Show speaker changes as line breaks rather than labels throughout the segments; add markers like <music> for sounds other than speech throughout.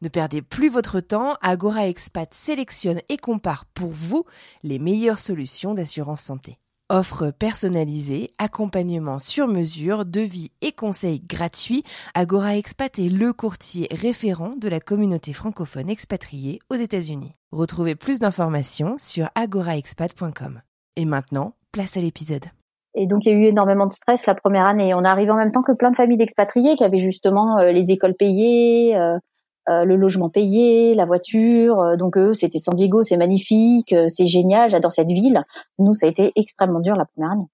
Ne perdez plus votre temps, Agora Expat sélectionne et compare pour vous les meilleures solutions d'assurance santé. Offre personnalisée, accompagnement sur mesure, devis et conseils gratuits, Agora Expat est le courtier référent de la communauté francophone expatriée aux États-Unis. Retrouvez plus d'informations sur agoraexpat.com. Et maintenant, place à l'épisode.
Et donc il y a eu énormément de stress la première année. On arrive en même temps que plein de familles d'expatriés qui avaient justement euh, les écoles payées, euh, euh, le logement payé, la voiture. Euh, donc eux, c'était San Diego, c'est magnifique, euh, c'est génial, j'adore cette ville. Nous, ça a été extrêmement dur la première année.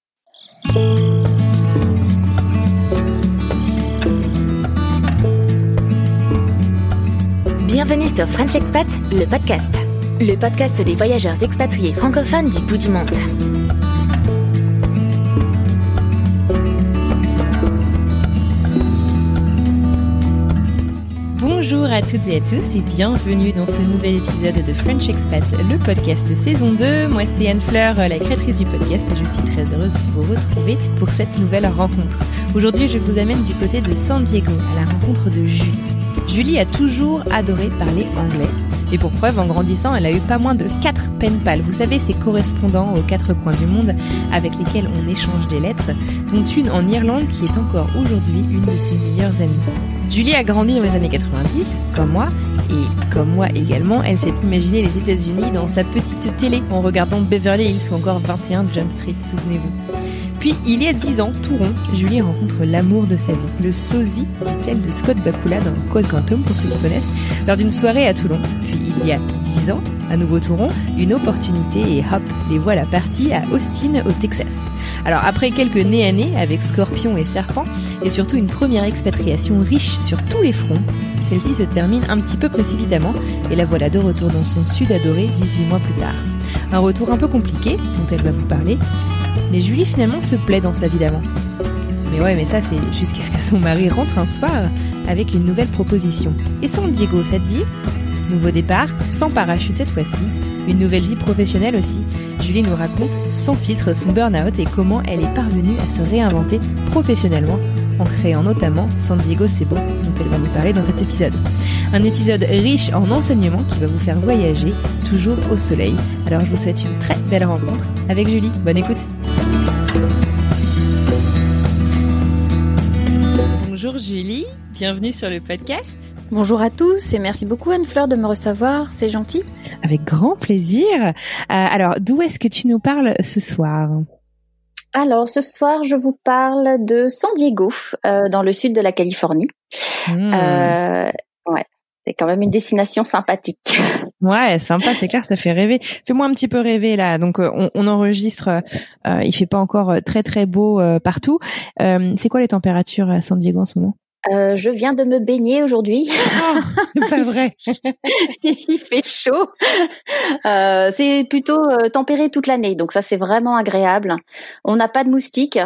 Bienvenue sur French Expat, le podcast. Le podcast des voyageurs expatriés francophones du bout du monde.
Bonjour à toutes et à tous et bienvenue dans ce nouvel épisode de French Expat, le podcast saison 2. Moi c'est Anne Fleur, la créatrice du podcast et je suis très heureuse de vous retrouver pour cette nouvelle rencontre. Aujourd'hui je vous amène du côté de San Diego à la rencontre de Julie. Julie a toujours adoré parler anglais. Et pour preuve, en grandissant, elle a eu pas moins de 4 pen pals. Vous savez, ces correspondants aux quatre coins du monde avec lesquels on échange des lettres, dont une en Irlande qui est encore aujourd'hui une de ses meilleures amies. Julie a grandi dans les années 90, comme moi, et comme moi également, elle s'est imaginée les États-Unis dans sa petite télé en regardant Beverly Hills ou encore 21 Jump Street, souvenez-vous. Puis, il y a 10 ans, tout Julie rencontre l'amour de sa vie, le sosie, dit-elle, de Scott Bakula dans Code Quantum, pour ceux qui connaissent, lors d'une soirée à Toulon. Puis, il y a 10 ans, à nouveau tout rond, une opportunité et hop, les voilà partis à Austin, au Texas. Alors, après quelques nez avec Scorpion et Serpent, et surtout une première expatriation riche sur tous les fronts, celle-ci se termine un petit peu précipitamment, et la voilà de retour dans son sud adoré 18 mois plus tard. Un retour un peu compliqué, dont elle va vous parler, mais Julie finalement se plaît dans sa vie d'avant. Mais ouais, mais ça c'est jusqu'à ce que son mari rentre un soir avec une nouvelle proposition. Et San Diego, ça te dit? Nouveau départ, sans parachute cette fois-ci, une nouvelle vie professionnelle aussi. Julie nous raconte sans filtre son burn-out et comment elle est parvenue à se réinventer professionnellement en créant notamment San Diego C'est dont elle va nous parler dans cet épisode. Un épisode riche en enseignements qui va vous faire voyager toujours au soleil. Alors je vous souhaite une très belle rencontre avec Julie. Bonne écoute. Bienvenue sur le podcast.
Bonjour à tous et merci beaucoup Anne-Fleur de me recevoir, c'est gentil.
Avec grand plaisir. Euh, alors, d'où est-ce que tu nous parles ce soir?
Alors ce soir, je vous parle de San Diego, euh, dans le sud de la Californie.
Hmm.
Euh, ouais, c'est quand même une destination sympathique. <laughs>
Ouais, sympa, c'est clair, ça fait rêver. Fais-moi un petit peu rêver là. Donc euh, on, on enregistre, euh, il fait pas encore euh, très très beau euh, partout. Euh, c'est quoi les températures à San Diego en ce moment?
Euh, je viens de me baigner aujourd'hui.
C'est pas <laughs> vrai.
Il fait chaud. Euh, c'est plutôt euh, tempéré toute l'année, donc ça c'est vraiment agréable. On n'a pas de moustiques.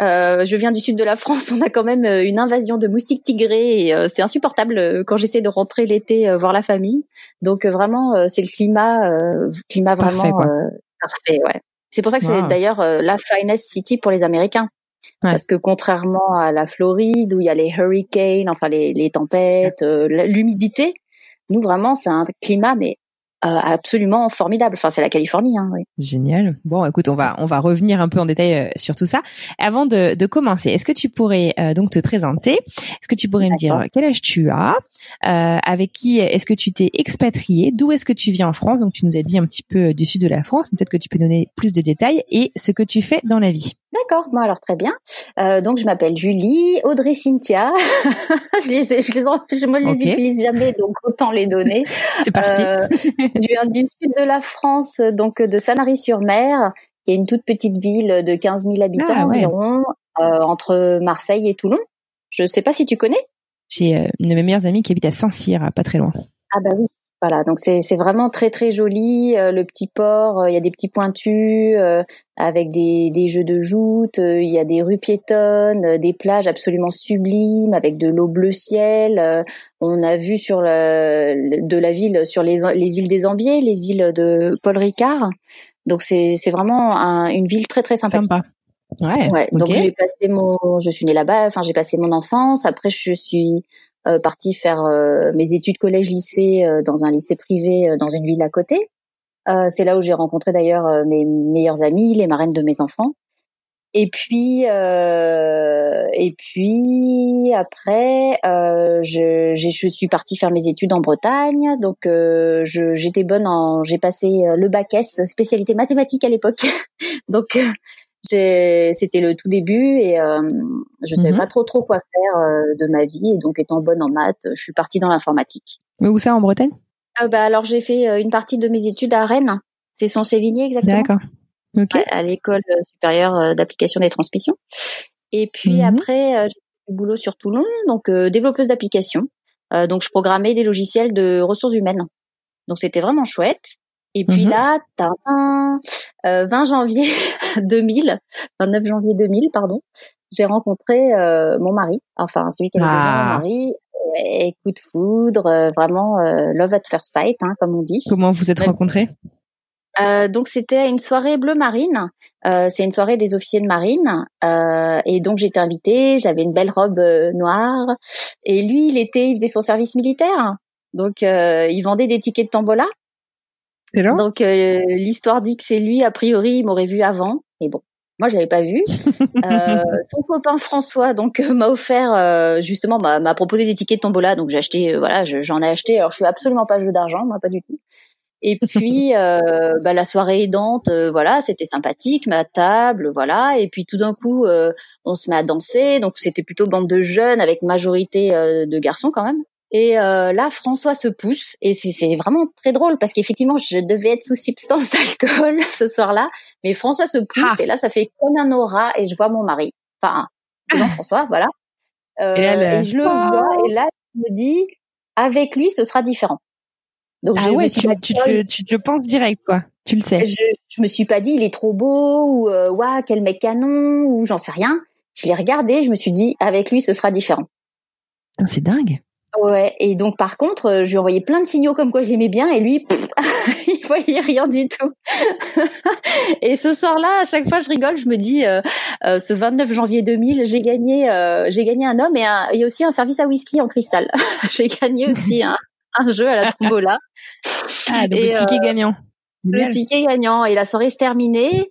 Euh, je viens du sud de la France, on a quand même euh, une invasion de moustiques tigrés et c'est insupportable quand j'essaie de rentrer l'été voir la famille. Donc vraiment, c'est le climat, climat vraiment
Parfait,
parfait. Ouais. C'est pour ça que c'est d'ailleurs la finest city pour les Américains.
Ouais.
Parce que contrairement à la Floride où il y a les hurricanes, enfin les, les tempêtes, euh, l'humidité, nous vraiment c'est un climat mais euh, absolument formidable. Enfin c'est la Californie, hein, oui.
Génial. Bon, écoute, on va on va revenir un peu en détail euh, sur tout ça. Avant de, de commencer, est-ce que tu pourrais euh, donc te présenter? Est-ce que tu pourrais me dire quel âge tu as? Euh, Avec qui est-ce que tu t'es expatrié D'où est-ce que tu viens en France? Donc tu nous as dit un petit peu euh, du sud de la France. Peut-être que tu peux donner plus de détails et ce que tu fais dans la vie.
D'accord, bon alors très bien. Euh, donc je m'appelle Julie, Audrey Cynthia. <laughs> je les, je les, je me les utilise jamais, donc autant les donner. <laughs>
C'est parti.
Euh, je viens du sud de la France, donc de Sanary-sur-Mer, qui est une toute petite ville de 15 000 habitants
Ah, ouais.
environ, euh, entre Marseille et Toulon. Je sais pas si tu connais.
J'ai euh, une de mes meilleures amies qui habite à Saint-Cyr, pas très loin.
Ah bah oui. Voilà, donc c'est c'est vraiment très très joli. Euh, le petit port, euh, il y a des petits pointus euh, avec des des jeux de joutes. Il y a des rues piétonnes, des plages absolument sublimes avec de l'eau bleu ciel. on a vu sur le, de la ville sur les les îles des Ambiers, les îles de Paul Ricard. Donc c'est c'est vraiment une ville très très sympathique.
Sympa. Ouais.
ouais Donc j'ai passé mon, je suis née là-bas. Enfin j'ai passé mon enfance. Après je suis partie faire euh, mes études collège-lycée euh, dans un lycée privé dans une ville à côté. c'est là où j'ai rencontré d'ailleurs mes meilleures amies, les marraines de mes enfants. Et puis, et puis après, je, je suis partie faire mes études en Bretagne. Donc, j'étais bonne en, j'ai passé le bac S, spécialité mathématiques à l'époque. <laughs> donc, c'était le tout début et euh, je savais mhm. pas trop trop quoi faire euh, de ma vie et donc étant bonne en maths, je suis partie dans l'informatique.
Mais où ça en Bretagne?
Euh, bah alors j'ai fait euh, une partie de mes études à Rennes, c'est son Sévigné exactement.
D'accord. Ok.
à l'école supérieure d'application des transmissions. Et puis mhm. après j'ai fait du boulot sur Toulon, donc développeuse d'applications. donc je programmais des logiciels de ressources humaines. Donc c'était vraiment chouette. Et puis mmh là, euh, 20 janvier <laughs> 2000, 29 janvier 2000, pardon, j'ai rencontré euh, mon mari, enfin celui qui avait ah. mon mari. Ouais, coup de foudre, euh, vraiment euh, love at first sight, hein, comme on dit.
Comment vous êtes rencontrés?
Euh, donc c'était une soirée bleu marine. Euh, c'est une soirée des officiers de marine. Euh, et donc j'étais invitée. J'avais une belle robe noire. Et lui, il était, il faisait son service militaire. Donc il vendait des tickets de tombola. Donc euh, l'histoire dit que c'est lui. A priori, il m'aurait vu avant. Et bon, moi je l'avais pas vu. <laughs> euh, son copain François donc euh, m'a offert euh, justement m'a proposé des tickets de tombola. Donc j'ai acheté. voilà, j'en ai acheté. Alors je suis absolument pas jeu d'argent, moi pas du tout. Et puis <laughs> bah, la soirée aidante, voilà, c'était sympathique, ma table, voilà. Et puis tout d'un coup, on se met à danser. Donc c'était plutôt bande de jeunes avec majorité de garçons quand même. Et euh, là, François se pousse et c'est vraiment très drôle parce qu'effectivement, je devais être sous substance <laughs> d'alcool ce soir-là, mais François se pousse ah. et là, ça fait comme un aura et je vois mon mari, enfin, Jean-François, voilà. Euh, et, je le vois et là, je me dis, avec lui, ce sera différent.
Donc ah ouais, tu, tu, te, tu te penses direct quoi, tu le sais.
Je, je me suis pas dit il est trop beau ou euh, waouh quel mec canon ou j'en sais rien. Je l'ai regardé, je me suis dit avec lui ce sera différent.
C'est dingue.
Ouais, et donc par contre, euh, je lui envoyais plein de signaux comme quoi je l'aimais bien et lui, <laughs> il voyait rien du tout. <laughs> et ce soir-là, à chaque fois je rigole, je me dis, euh, euh ce 29 janvier 2000, j'ai gagné, euh, j'ai gagné un homme et, un, et aussi un service à whisky en cristal. <laughs> j'ai gagné aussi un, un, jeu à la tombola.
Ah, donc le ticket gagnant.
Le ticket gagnant et la soirée se terminée.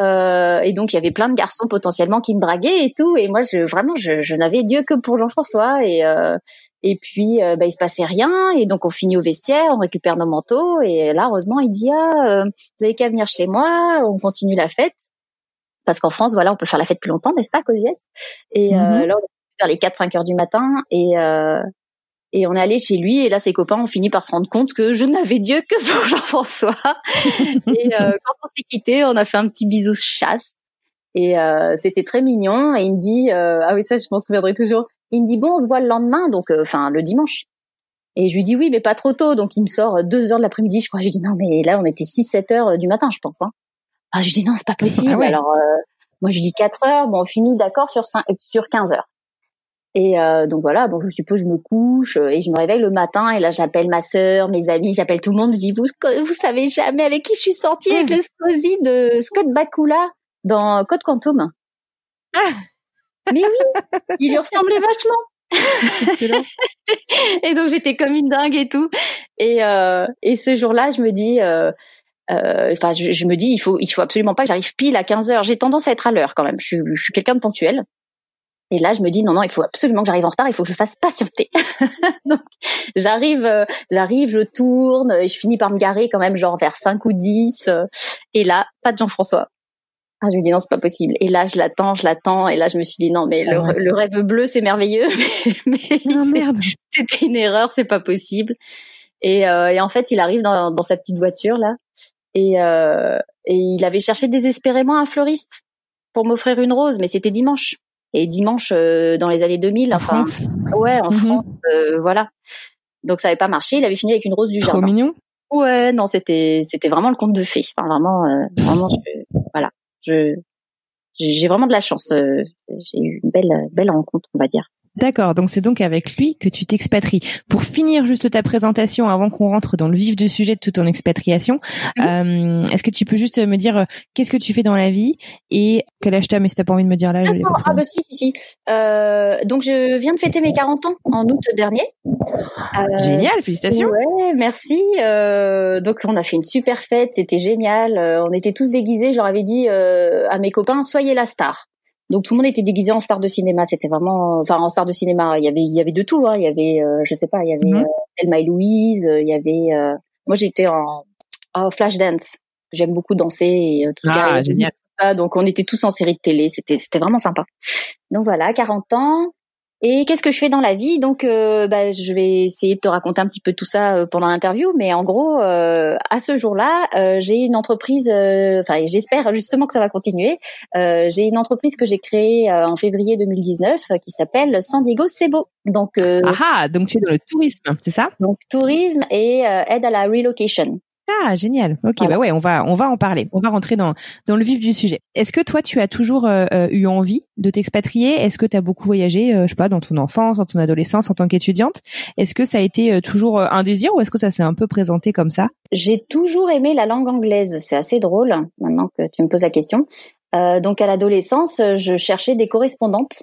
Euh, et donc il y avait plein de garçons potentiellement qui me draguaient et tout. Et moi, je, vraiment, je, je n'avais Dieu que pour Jean-François. Et, euh, et puis, euh, bah, il se passait rien. Et donc, on finit au vestiaire, on récupère nos manteaux. Et là, heureusement, il dit, ah, euh, vous avez qu'à venir chez moi, on continue la fête. Parce qu'en France, voilà, on peut faire la fête plus longtemps, n'est-ce pas, qu'aux US Et euh, mm-hmm. là, on est vers les 4-5 heures du matin. Et, et on est allé chez lui. Et là, ses copains ont fini par se rendre compte que je n'avais Dieu que pour <laughs> Jean-François. et <laughs> quand on s'est quitté, on a fait un petit bisou chasse. Et c'était très mignon. Et il me dit, ah oui, ça, je m'en souviendrai toujours il me dit bon, on se voit le lendemain, donc euh, enfin le dimanche. Et je lui dis oui, mais pas trop tôt. Donc il me sort deux heures de l'après-midi, je crois. Je lui dis non, mais là on était 6-7 heures euh, du matin, je pense. Hein. Ah, je lui dis non, c'est pas <laughs> possible. Ah Alors euh, moi je lui dis 4 heures. Bon, on finit d'accord sur 5, sur 15 heures. Et donc voilà, bon, je suppose je me couche et je me réveille le matin et là j'appelle ma sœur, mes amis, j'appelle tout le monde. Je dis vous vous savez jamais avec qui je suis sortie avec le sosie de Scott Bakula dans Code Quantum. Ah mais oui, il lui ressemblait vachement. <laughs> et donc j'étais comme une dingue et tout. Et, euh, et ce jour-là, je me dis, euh, euh, enfin, je, me dis, il faut, il faut absolument pas que j'arrive pile à 15 heures. J'ai tendance à être à l'heure quand même. Je, je suis quelqu'un de ponctuel. Et là, je me dis non, non, il faut absolument que j'arrive en retard. Il faut que je fasse patienter. <laughs> donc, j'arrive, euh, j'arrive, je tourne, et je finis par me garer quand même, genre vers 5 ou 10. Euh, et là, pas de Jean-François. Ah, je me dis non, c'est pas possible. Et là, je l'attends, je l'attends. Et là, je me suis dit non, mais le, ah rêve bleu, c'est merveilleux, <laughs> mais, mais
oh, merde.
c'était une erreur, c'est pas possible. Et, euh, et, en fait, il arrive dans, dans sa petite voiture là, et, euh, et il avait cherché désespérément un fleuriste pour m'offrir une rose, mais c'était dimanche. Et dimanche euh, dans les années 2000,
en France.
Ouais, en mhm. France, euh, voilà. Donc ça avait pas marché. Il avait fini avec une rose du
Trop
jardin.
mignon.
Ouais, non, c'était c'était vraiment le conte de fées. Enfin, vraiment, euh, vraiment, je-. Je j'ai vraiment de la chance. euh, j'ai eu une belle belle rencontre, on va dire.
D'accord, donc c'est donc avec lui que tu t'expatries. Pour finir juste ta présentation, avant qu'on rentre dans le vif du sujet de toute ton expatriation, euh, est-ce que tu peux juste me dire euh, qu'est-ce que tu fais dans la vie et quel âge t'as, mais si t'as pas envie de me dire l'âge, pas de
Ah
problème.
bah si si si. Euh, donc je viens de fêter mes 40 ans en août dernier.
Génial, félicitations.
Ouais, merci. Donc on a fait une super fête, c'était génial. On était tous déguisés. Je leur avais dit à mes copains soyez la star. Donc tout le monde était déguisé en star de cinéma. C'était vraiment, enfin en star de cinéma. Il y avait, il y avait de tout. Hein. Il y avait, euh, je sais pas, il y avait
Mhm.
euh, Thelma et Louise. euh, Il y avait, euh, moi j'étais en, en flash dance. J'aime beaucoup danser et euh, tout
Ah, génial.
Ah, donc on était tous en série de télé, c'était c'était vraiment sympa. Donc voilà, 40 ans. Et qu'est-ce que je fais dans la vie? Donc euh, bah, je vais essayer de te raconter un petit peu tout ça euh, pendant l'interview, mais en gros, euh, à ce jour-là, euh, j'ai une entreprise. euh, Enfin, j'espère justement que ça va continuer. Euh, j'ai une entreprise que j'ai créée euh, en février 2019 euh, qui s'appelle San Diego Sebo. Donc euh,
Ah ah, donc tu es dans le tourisme, c'est ça?
donc tourisme et euh, aide à la relocation.
Ah, génial. Ok,
Voilà.
bah ouais, on va on va en parler. On va rentrer dans dans le vif du sujet. Est-ce que toi, tu as toujours euh, euh, eu envie de t'expatrier? Est-ce que tu as beaucoup voyagé, euh, je sais pas, dans ton enfance, dans ton adolescence, en tant qu'étudiante? Est-ce que ça a été euh, toujours un désir ou est-ce que ça s'est un peu présenté comme ça?
J'ai toujours aimé la langue anglaise. C'est assez drôle maintenant que tu me poses la question. Euh, donc à l'adolescence, je cherchais des correspondantes.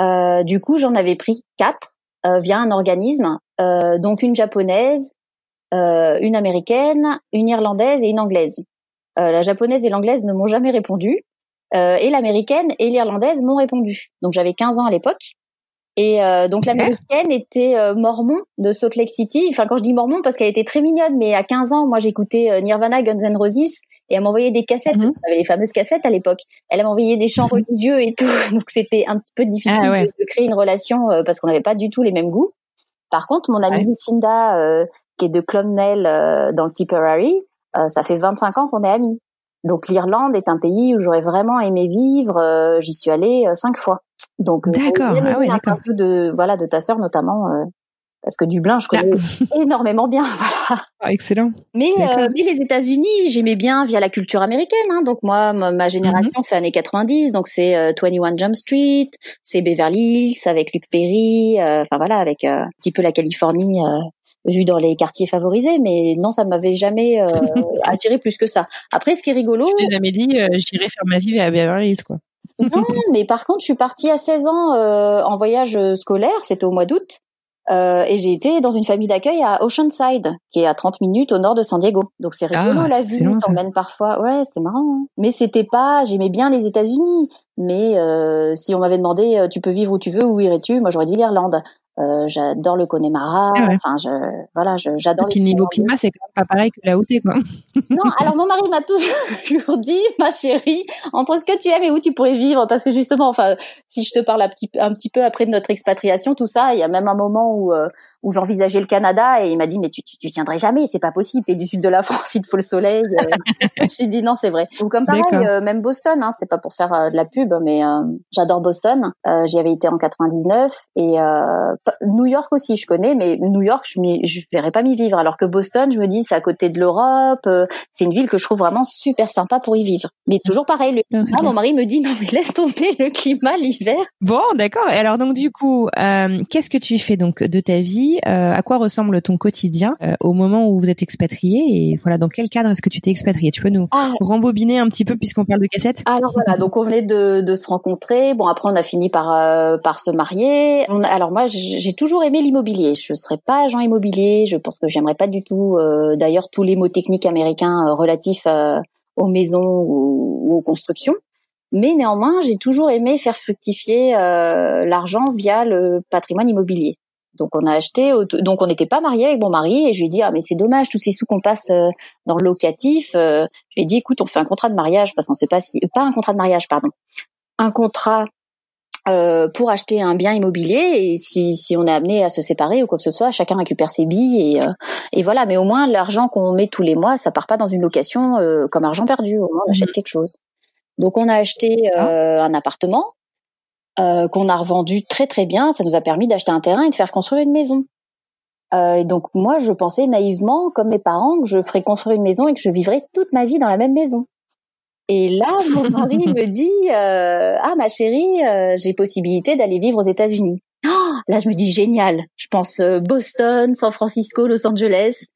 Euh, du coup, j'en avais pris quatre euh, via un organisme. Euh, donc une japonaise, euh, une américaine, une irlandaise et une anglaise. Euh, la japonaise et l'anglaise ne m'ont jamais répondu. Euh, et l'américaine et l'irlandaise m'ont répondu. Donc j'avais 15 ans à l'époque. Et euh, donc l'américaine était euh, mormon de Salt Lake City. Enfin quand je dis mormon parce qu'elle était très mignonne, mais à 15 ans, moi j'écoutais euh, Nirvana, Guns N' Roses et elle m'envoyait des cassettes.
Mhm.
On avait les fameuses cassettes à l'époque. Elle m'envoyait des chants religieux et tout. <laughs> Donc c'était un petit peu difficile
Ah ouais.
de, de créer une relation euh, parce qu'on n'avait pas du tout les mêmes goûts. Par contre, mon amie
Ouais.
Lucinda, euh, qui est de Clonmel euh, dans le Tipperary, euh, ça fait 25 ans qu'on est amis. Donc l'Irlande est un pays où j'aurais vraiment aimé vivre. euh, J'y suis allée euh, cinq fois. Donc euh,
D'accord.
bien
Ah ouais,
un peu de voilà de ta sœur notamment euh, parce que Dublin je connais <laughs> énormément bien. <laughs> Voilà.
Ah, Excellent.
Mais, euh, mais les États-Unis, j'aimais bien via la culture américaine. Hein. Donc moi, ma, génération,
Mhm.
c'est années 90. Donc c'est euh, 21 Jump Street, c'est Beverly Hills avec Luke Perry. euh, Enfin voilà, avec euh, un petit peu la Californie vue dans les quartiers favorisés. Mais non, ça m'avait jamais euh, <laughs> attiré plus que ça. Après, ce qui est rigolo,
J'ai jamais dit euh, j'irai faire ma vie à Beverly Hills quoi.
non, <laughs> mais par contre, je suis partie à 16 ans euh, en voyage euh, scolaire, c'était au mois d'août, euh, et j'ai été dans une famille d'accueil à Oceanside, qui est à 30 minutes au nord de San Diego. Donc c'est rigolo
Ah,
la vie,
excellent, ça.
t'emmène parfois. Ouais, c'est marrant. hein. Mais c'était pas, j'aimais bien les États-Unis, mais euh, si on m'avait demandé, tu peux vivre où tu veux, où irais-tu Moi, j'aurais dit l'Irlande. Euh, j'adore le Connemara.
Ah ouais.
Enfin, je, voilà, je- j'adore.
Puis niveau climat, c'est quand même pas pareil que où t'es quoi.
non, <laughs> alors mon mari m'a toujours <laughs> dit, ma chérie, entre ce que tu aimes et où tu pourrais vivre, parce que justement, enfin, si je te parle un petit, peu- un petit peu après de notre expatriation, tout ça, il y a même un moment où euh, où j'envisageais le Canada et il m'a dit mais tu, tu tu tiendrais jamais, c'est pas possible, t'es du sud de la <laughs> France, il te faut le soleil. Euh, <laughs> je me suis dit non, c'est vrai. Ou comme pareil, euh, même Boston, hein, c'est pas pour faire euh, de la pub, mais euh, j'adore Boston. Euh, J'y avais été en 99 et euh, New York aussi, je connais, mais New York, je je verrais pas m'y vivre. Alors que Boston, je me dis c'est à côté de l'Europe, euh, c'est une ville que je trouve vraiment super sympa pour y vivre. Mais toujours pareil, le
Non, clair.
mon mari me dit non mais laisse tomber le climat l'hiver.
Bon, d'accord. Et alors donc du coup, euh, qu'est-ce que tu fais donc de ta vie Euh, À quoi ressemble ton quotidien euh, au moment où vous êtes expatrié Et voilà, dans quel cadre est-ce que tu t'es expatrié? Tu peux nous
Ah,
rembobiner un petit peu puisqu'on parle de cassettes?
Alors voilà, donc on venait de, de se rencontrer. Bon après on a fini par euh, par se marier. On a- alors moi j'ai j'ai toujours aimé l'immobilier. Je serais pas agent immobilier. Je pense que j'aimerais pas du tout. euh, D'ailleurs tous les mots techniques américains euh, relatifs euh, aux maisons ou, ou aux constructions. Mais néanmoins j'ai toujours aimé faire fructifier euh, l'argent via le patrimoine immobilier. Donc on a acheté, donc on n'était pas mariés avec mon mari et je lui ai dit ah mais c'est dommage tous ces sous qu'on passe euh, dans le locatif. euh, je lui ai dit écoute on fait un contrat de mariage parce qu'on sait pas si pas un contrat de mariage pardon. Un contrat euh, pour acheter un bien immobilier et si, si on est amené à se séparer ou quoi que ce soit chacun récupère ses billes et, euh, et voilà. Mais au moins l'argent qu'on met tous les mois ça part pas dans une location euh, comme argent perdu. Au moins on achète quelque chose donc on a acheté euh, un appartement euh, qu'on a revendu très très bien ça nous a permis d'acheter un terrain et de faire construire une maison Euh, donc moi, je pensais naïvement, comme mes parents, que je ferais construire une maison et que je vivrais toute ma vie dans la même maison. Et là, <laughs> mon mari me dit euh, ah ma chérie, euh, j'ai possibilité d'aller vivre aux États-Unis. Oh, là, je me dis génial. Je pense euh, Boston, San Francisco, Los Angeles.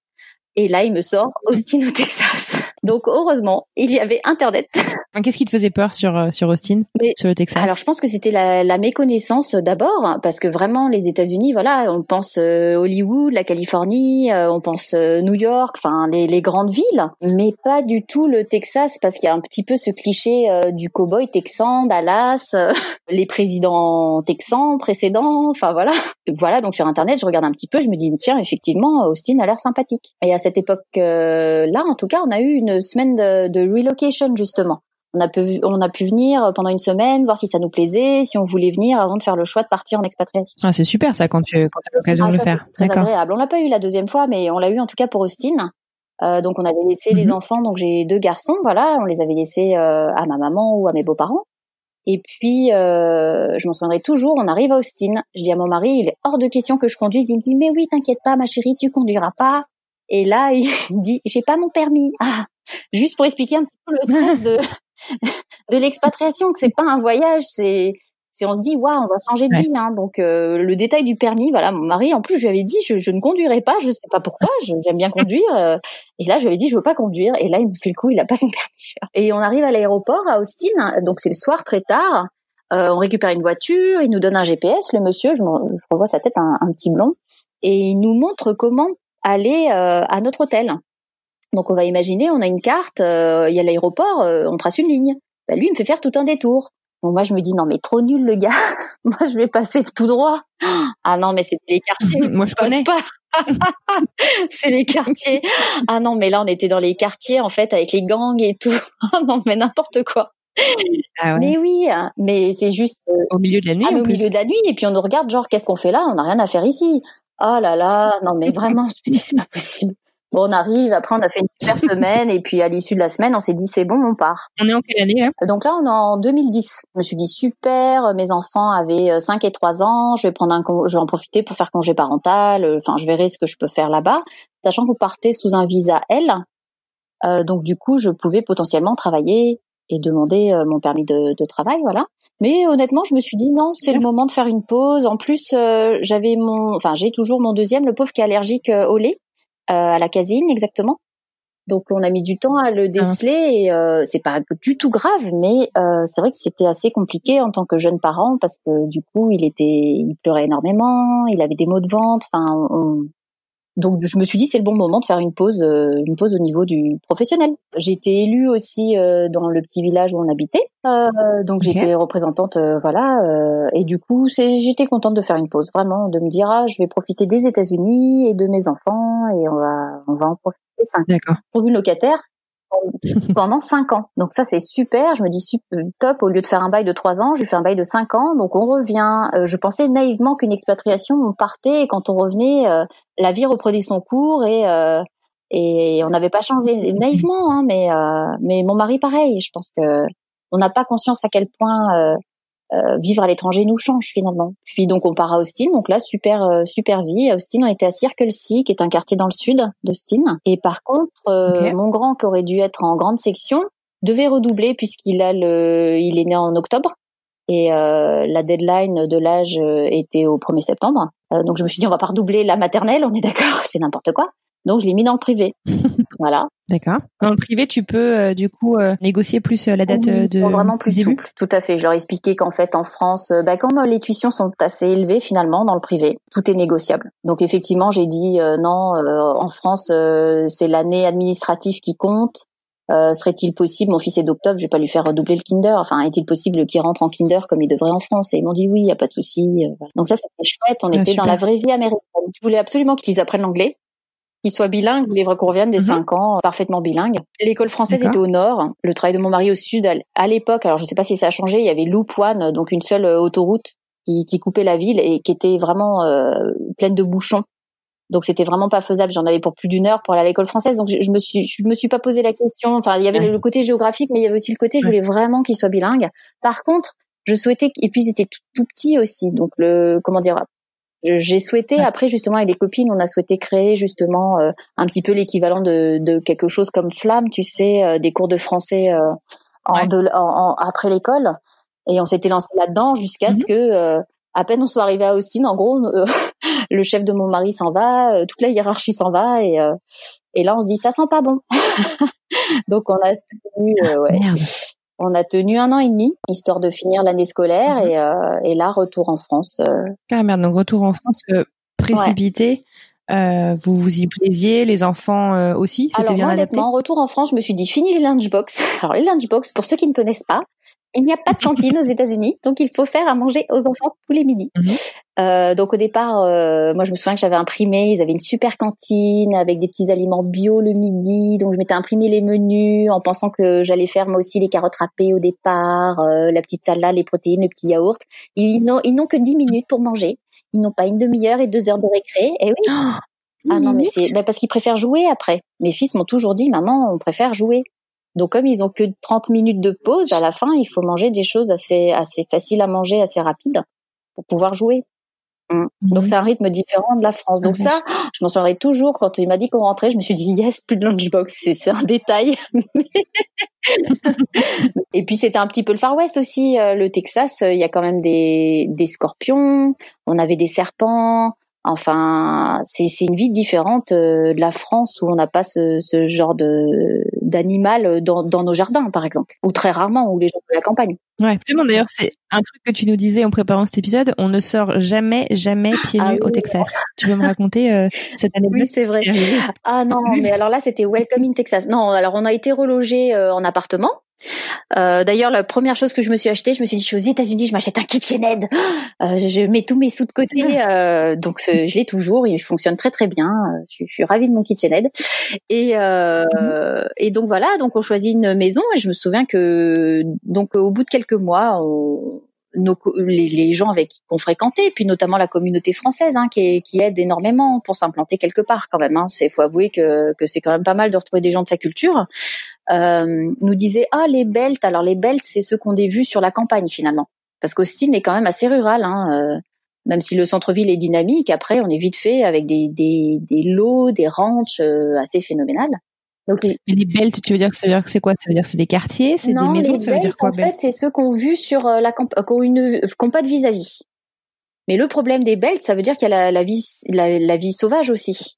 Et là, il me sort <laughs> Austin au Texas. Donc heureusement, il y avait Internet. <laughs>
Qu'est-ce qui te faisait peur sur euh, sur Austin,
Mais-
sur le Texas?
Alors je pense que c'était la, la méconnaissance d'abord, parce que vraiment les États-Unis, voilà, on pense euh, Hollywood, la Californie, euh, on pense euh, New York, enfin les, les grandes villes, mais pas du tout le Texas, parce qu'il y a un petit peu ce cliché du cowboy texan, Dallas, <laughs> les présidents texans précédents, enfin voilà. Voilà, donc sur Internet, je regarde un petit peu, je me dis tiens, effectivement, Austin a l'air sympathique. Et à cette époque-là, en tout cas, on a eu une semaine de, de relocation justement. On a, pu, on a pu venir pendant une semaine, voir si ça nous plaisait, si on voulait venir avant de faire le choix de partir en expatriation.
Ah, c'est super ça quand tu quand as l'occasion
Ah,
de le
ça,
faire.
Très agréable. On l'a pas eu la deuxième fois, mais on l'a eu en tout cas pour Austin. Euh, donc on avait laissé les
Mhm.
enfants, donc j'ai deux garçons, voilà, on les avait laissés euh, à ma maman ou à mes beaux-parents. Et puis, euh, je m'en souviendrai toujours, on arrive à Austin. Je dis à mon mari, il est hors de question que je conduise. Il me dit, mais oui, t'inquiète pas, ma chérie, tu conduiras pas. Et là, il <laughs> dit, j'ai pas mon permis. Ah, juste pour expliquer un petit peu le stress de <laughs> de l'expatriation, que c'est pas un voyage, c'est c'est on se dit waouh on va changer de
Ouais.
vie hein. donc euh, le détail du permis voilà mon mari en plus je lui avais dit je, je ne conduirai pas je sais pas pourquoi j'aime bien conduire euh, et là je lui avais dit je veux pas conduire et là il me fait le coup il a pas son <laughs> permis et on arrive à l'aéroport à Austin donc c'est le soir très tard Euh, on récupère une voiture il nous donne un GPS le monsieur je, je revois sa tête un, un petit blond et il nous montre comment aller euh, à notre hôtel donc on va imaginer on a une carte euh, il y a l'aéroport euh, on trace une ligne bah, lui il me fait faire tout un détour donc moi je me dis non mais trop nul le gars. <laughs> moi je vais passer tout droit. Ah non mais c'est les quartiers. <laughs>
Moi je connais.
pas. <laughs> c'est les quartiers. Ah non mais là on était dans les quartiers en fait avec les gangs et tout. Ah non mais n'importe quoi.
Ah ouais.
Mais oui, hein, mais c'est juste
Au milieu de la nuit
ah, au
plus.
milieu de la nuit et puis on nous regarde genre qu'est-ce qu'on fait là? On n'a rien à faire ici. Oh là là, non mais vraiment, je me dis c'est pas possible. Bon, on arrive, après on a fait une super <laughs> semaine et puis à l'issue de la semaine, on s'est dit c'est bon, on part.
On est en quelle année hein?
Donc là, on est en 2010. Je me suis dit super, mes enfants avaient 5 et 3 ans, je vais prendre un je vais en profiter pour faire congé parental, euh, enfin je verrai ce que je peux faire là-bas, sachant que vous partez sous un visa L. Euh, donc du coup, je pouvais potentiellement travailler et demander euh, mon permis de, de travail, voilà. Mais honnêtement, je me suis dit non, c'est le moment de faire une pause. En plus, euh, j'avais mon, enfin j'ai toujours mon deuxième, le pauvre qui est allergique euh, au lait, euh, à la caséine exactement. Donc on a mis du temps à le déceler et euh, c'est pas du tout grave, mais euh, c'est vrai que c'était assez compliqué en tant que jeune parent parce que du coup il était, il pleurait énormément, il avait des maux de ventre. Enfin, on- donc je me suis dit c'est le bon moment de faire une pause, euh, une pause au niveau du professionnel. J'ai été élue aussi euh, dans le petit village où on habitait, Euh, donc j'étais représentante, euh, voilà, euh, et du coup c'est, j'étais contente de faire une pause, vraiment, de me dire ah je vais profiter des États-Unis et de mes enfants et on va, on va en profiter
D'accord.
trouve une locataire <laughs> pendant cinq ans. Donc ça c'est super. Je me dis super, top. Au lieu de faire un bail de trois ans, je fais un bail de cinq ans. Donc on revient. Euh, je pensais naïvement qu'une expatriation, on partait et quand on revenait, euh, la vie reprenait son cours et euh, et on n'avait pas changé naïvement. Hein, mais euh, mais mon mari pareil. Je pense que on n'a pas conscience à quel point euh, vivre à l'étranger nous change finalement. Puis donc on part à Austin, donc là super euh, super vie. À Austin, on était à Circle-C, qui est un quartier dans le sud d'Austin. Et par contre, euh, mon grand qui aurait dû être en grande section devait redoubler puisqu'il a le, il est né en octobre et euh, la deadline de l'âge euh, était au 1er septembre. Euh, donc je me suis dit on va pas redoubler la maternelle, on est d'accord, <laughs> c'est n'importe quoi. Donc je l'ai mis dans le privé. <laughs> voilà.
D'accord. Dans le privé, tu peux euh, du coup euh, négocier plus euh, la date
Oui,
euh, de
vraiment plus
début?
souple. Tout à fait. Je leur ai expliqué qu'en fait, en France, euh, bah, comme euh, les tuitions sont assez élevées finalement dans le privé, tout est négociable. Donc effectivement, j'ai dit euh, non. euh, en France, euh, c'est l'année administrative qui compte. Euh, Serait-il possible, mon fils est d'octobre, je vais pas lui faire redoubler le Kinder. Enfin, est-il possible qu'il rentre en Kinder comme il devrait en France? Et ils m'ont dit oui, y a pas de souci. voilà. Donc ça, c'était chouette. On
Ah,
était dans la vraie vie américaine. Je voulais absolument qu'ils apprennent l'anglais qu'ils soient bilingues, je voulais qu'on revienne des
Mhm.
cinq ans parfaitement bilingues. L'école française était au nord, le travail de mon mari au sud. À- l'époque, alors je ne sais pas si ça a changé, il y avait Loop One, donc une seule euh, autoroute qui, qui coupait la ville et qui était vraiment euh, pleine de bouchons. Donc c'était vraiment pas faisable. J'en avais pour plus d'une heure pour aller à l'école française. Donc je, je me suis, je me suis pas posé la question. Enfin, il y avait
Ouais.
le côté géographique, mais il y avait aussi le côté, je voulais vraiment qu'ils soient bilingues. Par contre, je souhaitais, et puis ils étaient tout, tout petits aussi. Donc le, comment dire, j'ai souhaité après justement avec des copines, on a souhaité créer justement euh, un petit peu l'équivalent de, de, quelque chose comme Flamme, tu sais, euh, des cours de français euh, en, en, après l'école. Et on s'était lancé là-dedans jusqu'à ce mhm. que à peine on soit arrivé à Austin, en gros, <laughs> le chef de mon mari s'en va, toute la hiérarchie s'en va et et là on se dit ça sent pas bon. <laughs> Donc on a tenu, ouais. On a tenu un an et demi, histoire de finir l'année scolaire, mhm. et, euh, et, là, retour en France. Euh.
Ah merde, donc retour en France euh, précipité. vous vous y plaisiez, les enfants aussi, c'était bien adapté?
retour en France, je me suis dit fini les lunchbox. <laughs> Alors les lunchbox, pour ceux qui ne connaissent pas, il n'y a pas de cantine aux États-Unis, donc il faut faire à manger aux enfants tous les midis. Mhm. Euh, donc au départ, euh, moi je me souviens que j'avais imprimé, ils avaient une super cantine avec des petits aliments bio le midi, donc je m'étais imprimé les menus en pensant que j'allais faire moi aussi les carottes râpées au départ, euh, la petite salade, les protéines, le petit yaourt. Ils n'ont ils n'ont que 10 minutes pour manger, ils n'ont pas une demi-heure et deux heures de récré. Et oui. <gasps> ah non mais c'est bah, parce qu'ils préfèrent jouer après. Mes fils m'ont toujours dit maman on préfère jouer. Donc comme ils ont que 30 minutes de pause, à la fin, il faut manger des choses assez assez faciles à manger, assez rapides pour pouvoir jouer. Mm. Donc c'est un rythme différent de la France. Donc ça, je m'en souviendrai toujours quand il m'a dit qu'on rentrait, je me suis dit yes, plus de lunchbox, c'est un détail. <laughs> et puis c'était un petit peu le Far West aussi, euh, le Texas, euh, il y a quand même des des scorpions, on avait des serpents, Enfin, c'est une vie différente euh, de la France où on n'a pas ce, ce, genre de d'animal dans, dans nos jardins, par exemple, ou très rarement, où les gens de la campagne.
Ouais, effectivement. D'ailleurs, c'est un truc que tu nous disais en préparant cet épisode. On ne sort jamais, jamais pieds ah nus au Texas. Tu veux me raconter euh, cette année
Oui, c'est vrai. Ah non, mais alors là, c'était Welcome in Texas. Non, alors on a été relogé euh, en appartement euh, D'ailleurs, la première chose que je me suis acheté, je me suis dit, je suis aux États-Unis, je m'achète un KitchenAid. <gasps> Euh, je mets tous mes sous de côté, <laughs> euh, donc je l'ai toujours. Il fonctionne très très bien. Je, je suis ravie de mon KitchenAid. Et euh, mhm. et donc voilà, donc on choisit une maison. Et je me souviens que donc au bout de quelques mois, on, nos, les, les, gens avec qu'on fréquentait, puis notamment la communauté française hein, qui, qui, aide énormément pour s'implanter quelque part quand même. Hein. C'est faut avouer que, que c'est quand même pas mal de retrouver des gens de sa culture. Euh, nous disait ah les belts. Alors les belts c'est ceux qu'on a vus sur la campagne finalement, parce qu'Austin est quand même assez rural. Hein, euh, même si le centre-ville est dynamique, après on est vite fait avec des, des, des lots, des ranchs euh, assez phénoménales.
Donc, mais les belts, tu veux dire que ça veut dire que c'est quoi? Ça veut dire que c'est des quartiers, c'est des maisons, ça veut dire quoi
En fait, c'est ceux qu'on vu sur euh, la camp, qu'on une, pas de vis-à-vis. Mais le problème des belts, ça veut dire qu'il y a la, la vie, la, la, vie sauvage aussi.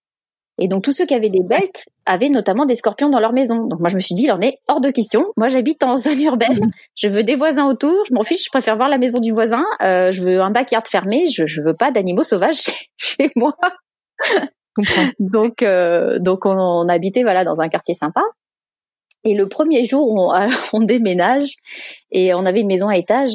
Et donc tous ceux qui avaient des belts avaient notamment des scorpions dans leur maison. Donc moi je me suis dit, il en est hors de question. Moi j'habite en zone urbaine, <laughs> je veux des voisins autour, je m'en fiche, je préfère voir la maison du voisin, euh, je veux un backyard fermé, je, je veux pas d'animaux sauvages <laughs> chez moi donc, euh, donc on, on, habitait voilà dans un quartier sympa. Et le premier jour, on, <laughs> on déménage et on avait une maison à étage.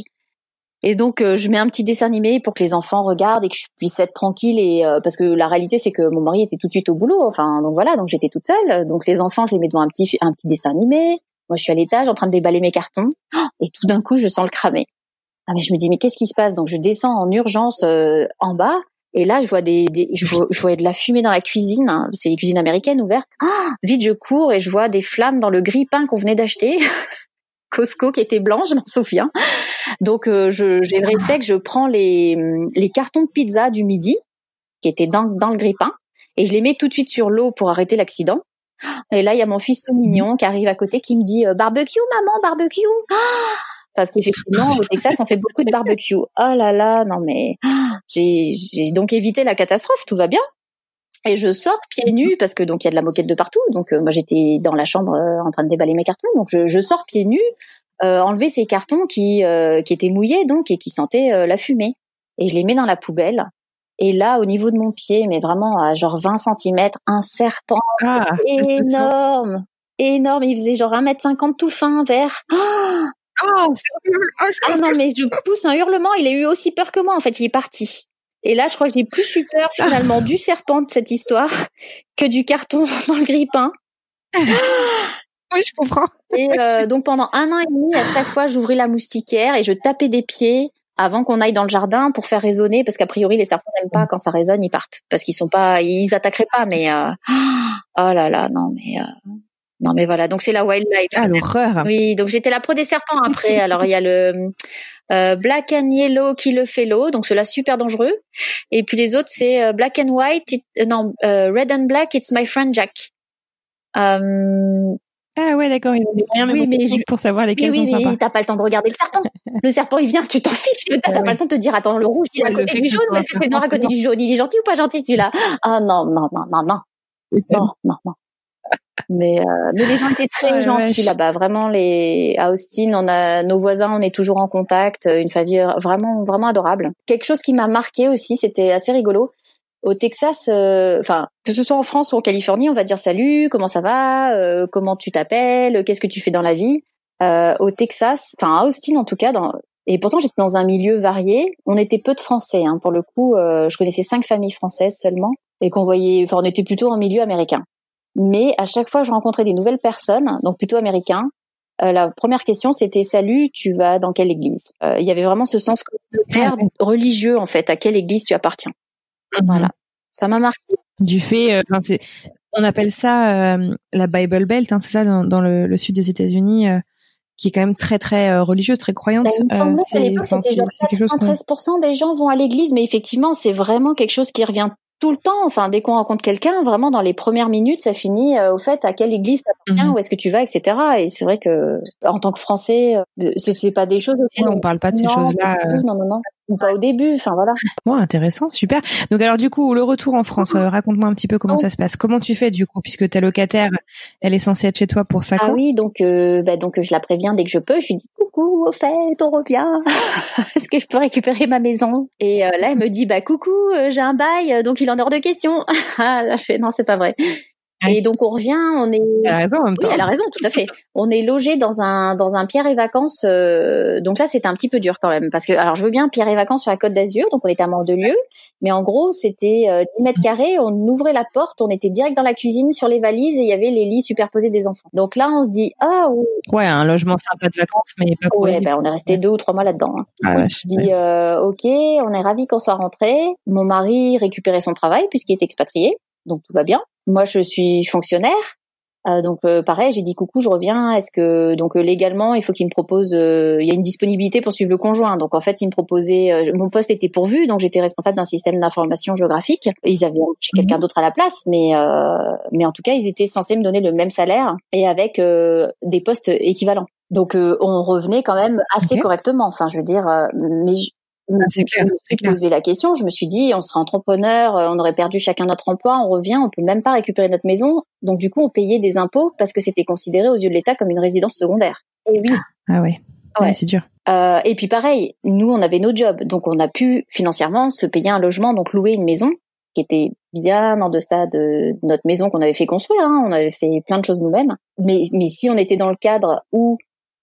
Et donc, euh, je mets un petit dessin animé pour que les enfants regardent et que je puisse être tranquille. Et euh, parce que la réalité, c'est que mon mari était tout de suite au boulot. Enfin, donc voilà, donc j'étais toute seule. Donc les enfants, je les mets devant un petit un petit dessin animé. Moi, je suis à l'étage en train de déballer mes cartons. <gasps> Et tout d'un coup, je sens le cramer. Ah mais je me dis mais qu'est-ce qui se passe? Donc je descends en urgence en bas et là, je vois des, je, vois, je, de la fumée dans la cuisine. Hein. C'est les cuisines américaines ouvertes. <gasps> Vite, je cours et je vois des flammes dans le grille-pain qu'on venait d'acheter. <laughs> Costco qui était blanc, je m'en <laughs> souviens. Donc, euh, j'ai le réflexe, je prends les, les cartons de pizza du midi qui étaient dans, dans le grille-pain et je les mets tout de suite sur l'eau pour arrêter l'accident. Et là, il y a mon fils mignon qui arrive à côté qui me dit euh, barbecue, maman, barbecue. Ah <gasps> parce qu'effectivement au Texas on fait beaucoup de barbecue. Oh là là, non mais <gasps> j'ai donc évité la catastrophe, tout va bien. Et je sors pieds nus parce que donc il y a de la moquette de partout. Donc euh, moi j'étais dans la chambre euh, en train de déballer mes cartons, donc je, je sors pieds nus, euh, enlever ces cartons qui euh, qui étaient mouillés donc et qui sentaient la fumée. Et je les mets dans la poubelle. Et là, au niveau de mon pied, mais vraiment à genre 20 cm, un serpent ah, <laughs> énorme, énorme. Il faisait genre 1m50 tout fin, vert. <gasps> Oh
Oh,
ah non, mais je pousse un hurlement. Il a eu aussi peur que moi. En fait, il est parti. Et là, je crois que j'ai plus eu peur finalement du serpent de cette histoire que du carton <laughs> dans le grille-pain. <gasps>
oui, je comprends.
Et euh, donc pendant un an et demi, à chaque fois, j'ouvrais la moustiquaire et je tapais des pieds avant qu'on aille dans le jardin pour faire résonner, parce qu'a priori les serpents n'aiment pas quand ça résonne, ils partent, parce qu'ils sont pas, ils attaqueraient pas, mais euh, <gasps> oh là là, non mais. Euh, Non, mais voilà. Donc c'est la wildlife.
Ah l'horreur.
Oui, donc j'étais la pro des serpents après. <laughs> Alors il y a le euh, black and yellow qui le fait l'eau, donc cela super dangereux. Et puis les autres c'est euh, black and white, euh, non red and black, it's my friend Jack.
Ah ouais, d'accord. Il n'y a rien de oui, mais pour savoir lesquels oui, oui, sont sympas.
T'as pas le temps de regarder le serpent. <laughs> le serpent, il vient, tu t'en fiches. T'as pas le temps de te dire, attends, le rouge, il est à côté du jaune, est-ce que c'est noir à côté du jaune Il est gentil ou pas gentil celui-là? Ah non, non, non, non, non. Non, non, non. Mais, euh, mais les gens étaient très gentils là-bas. Vraiment, les à Austin, on a nos voisins, on est toujours en contact. Une famille vraiment, vraiment adorable. Quelque chose qui m'a marqué aussi, c'était assez rigolo. Au Texas, euh, enfin que ce soit en France ou en Californie, on va dire salut, comment ça va, euh, comment tu t'appelles, qu'est-ce que tu fais dans la vie. Euh, au Texas, enfin à Austin en tout cas, dans, et pourtant j'étais dans un milieu varié. On était peu de Français, hein, pour le coup. je connaissais cinq familles françaises seulement, et qu'on voyait, enfin on était plutôt en milieu américain. Mais à chaque fois, je rencontrais des nouvelles personnes, donc plutôt américains. Euh, la première question, c'était salut, tu vas dans quelle église? Il y avait vraiment ce sens religieux en fait. À quelle église tu appartiens Mhm. Voilà, ça m'a marqué.
Du fait, euh, on appelle ça euh, la Bible Belt, hein, c'est ça dans, le, le, sud des États-Unis, euh, qui est quand même très très religieuse, très croyante. Bah,
c'est quelque chose 13% des gens vont à l'église, mais effectivement, c'est vraiment quelque chose qui revient tout le temps. Enfin, dès qu'on rencontre quelqu'un, vraiment dans les premières minutes, ça finit au fait à quelle église t'appartiens, mmh. où est-ce que tu vas, etc. Et c'est vrai que en tant que Français, c'est pas des choses.
on, on parle pas de ces choses-là.
Non, non, non ou pas au début. Enfin voilà.
Bon, intéressant, super. Donc alors du coup, le retour en France, euh, raconte-moi un petit peu comment oh. ça se passe. Comment tu fais du coup, puisque ta locataire, elle est censée être chez toi pour ça
Ah oui, donc euh, bah, donc je la préviens dès que je peux. Je lui dis coucou, au fait, on revient. <laughs> Est-ce que je peux récupérer ma maison? Et euh, là, elle me dit bah coucou, j'ai un bail, donc il en est hors de question. <laughs> ah là, je non, c'est pas vrai. Et donc on revient, on est.
Elle a raison. En même
temps. Oui, elle a raison, tout à fait. <laughs> On est logé dans un dans un Pierre et Vacances. Euh, donc là, c'était un petit peu dur quand même parce que alors je veux bien Pierre et Vacances sur la Côte d'Azur, donc on était à Mort-de-Lieu, mais en gros c'était euh, 10 mètres carrés. On ouvrait la porte, on était direct dans la cuisine sur les valises et il y avait les lits superposés des enfants. Donc là, on se dit ah
ouais, un logement sympa de vacances, mais pas pour
Ouais, ben, on est resté deux ou trois mois là-dedans. Hein. Ah, on se dit euh, ok, on est ravi qu'on soit rentré. Mon mari récupérait son travail puisqu'il est expatrié, donc tout va bien. Moi, je suis fonctionnaire. Euh, donc euh, pareil, j'ai dit coucou, je reviens. Est-ce que donc euh, légalement, il faut qu'il me propose il y a une disponibilité pour suivre le conjoint. Donc en fait, il me proposait mon poste était pourvu, donc j'étais responsable d'un système d'information géographique. Ils avaient chez quelqu'un mhm. d'autre à la place, mais mais en tout cas, ils étaient censés me donner le même salaire et avec des postes équivalents. Donc on revenait quand même assez correctement. Enfin, je veux dire, mais
c'est clair, c'est clair.
posé la question, je me suis dit, on serait entrepreneur, euh, on aurait perdu chacun notre emploi, on revient, on peut même pas récupérer notre maison. Donc du coup, on payait des impôts parce que c'était considéré aux yeux de l'État comme une résidence secondaire.
Et oui. Ah ouais. ouais. c'est dur.
Euh, et puis pareil, nous, on avait nos jobs, donc on a pu financièrement se payer un logement, donc louer une maison qui était bien en deçà de notre maison qu'on avait fait construire. Hein. On avait fait plein de choses nous-mêmes. Mais, mais si on était dans le cadre où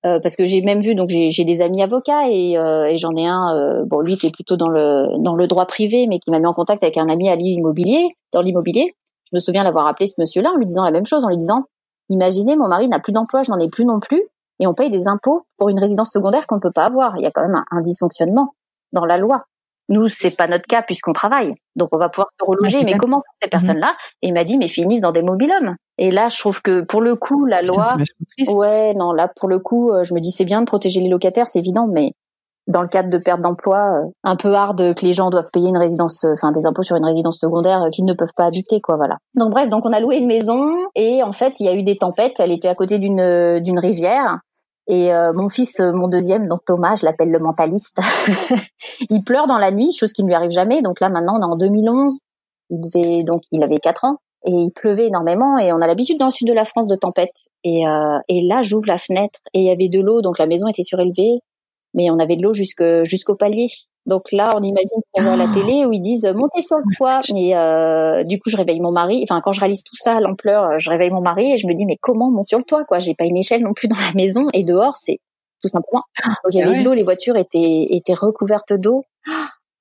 euh, parce que j'ai même vu donc j'ai des amis avocats et, euh, j'en ai un euh, bon lui qui est plutôt dans le dans le droit privé mais qui m'a mis en contact avec un ami à l'immobilier dans l'immobilier. Je me souviens l'avoir appelé ce monsieur-là en lui disant la même chose en lui disant imaginez mon mari n'a plus d'emploi je n'en ai plus non plus et on paye des impôts pour une résidence secondaire qu'on ne peut pas avoir. Il y a quand même un dysfonctionnement dans la loi nous, c'est pas notre cas puisqu'on travaille. Donc, on va pouvoir se reloger. mais comment ces mhm. personnes-là? Et il m'a dit, mais finissent dans des mobilhomes. Et là, je trouve que pour le coup, la loi, ouais, non, là, pour le coup, euh, je me dis, c'est bien de protéger les locataires, c'est évident, mais dans le cadre de perte d'emploi, euh, un peu hard que les gens doivent payer une résidence, euh, enfin des impôts sur une résidence secondaire qu'ils ne peuvent pas habiter, quoi, voilà. Donc bref, donc on a loué une maison et en fait, il y a eu des tempêtes. Elle était à côté d'une d'une rivière et euh, mon fils, euh, mon deuxième, donc Thomas, je l'appelle le mentaliste, <laughs> il pleure dans la nuit, chose qui ne lui arrive jamais. Donc là, maintenant, on est en 2011. Il devait donc, il avait quatre ans et il pleuvait énormément. Et on a l'habitude dans le sud de la France de tempête. Et, euh, et là, j'ouvre la fenêtre et il y avait de l'eau, donc la maison était surélevée, mais on avait de l'eau jusque jusqu'au palier. Donc là, on imagine ce qu'on voit à la télé où ils disent montez sur le toit. Et euh, du coup, je réveille mon mari. Enfin, quand je réalise tout ça, l'ampleur, je réveille mon mari et je me dis mais comment monter sur le toit quoi? J'ai pas une échelle non plus dans la maison et dehors c'est tout simplement. Donc il y avait de l'eau, les voitures étaient étaient recouvertes d'eau.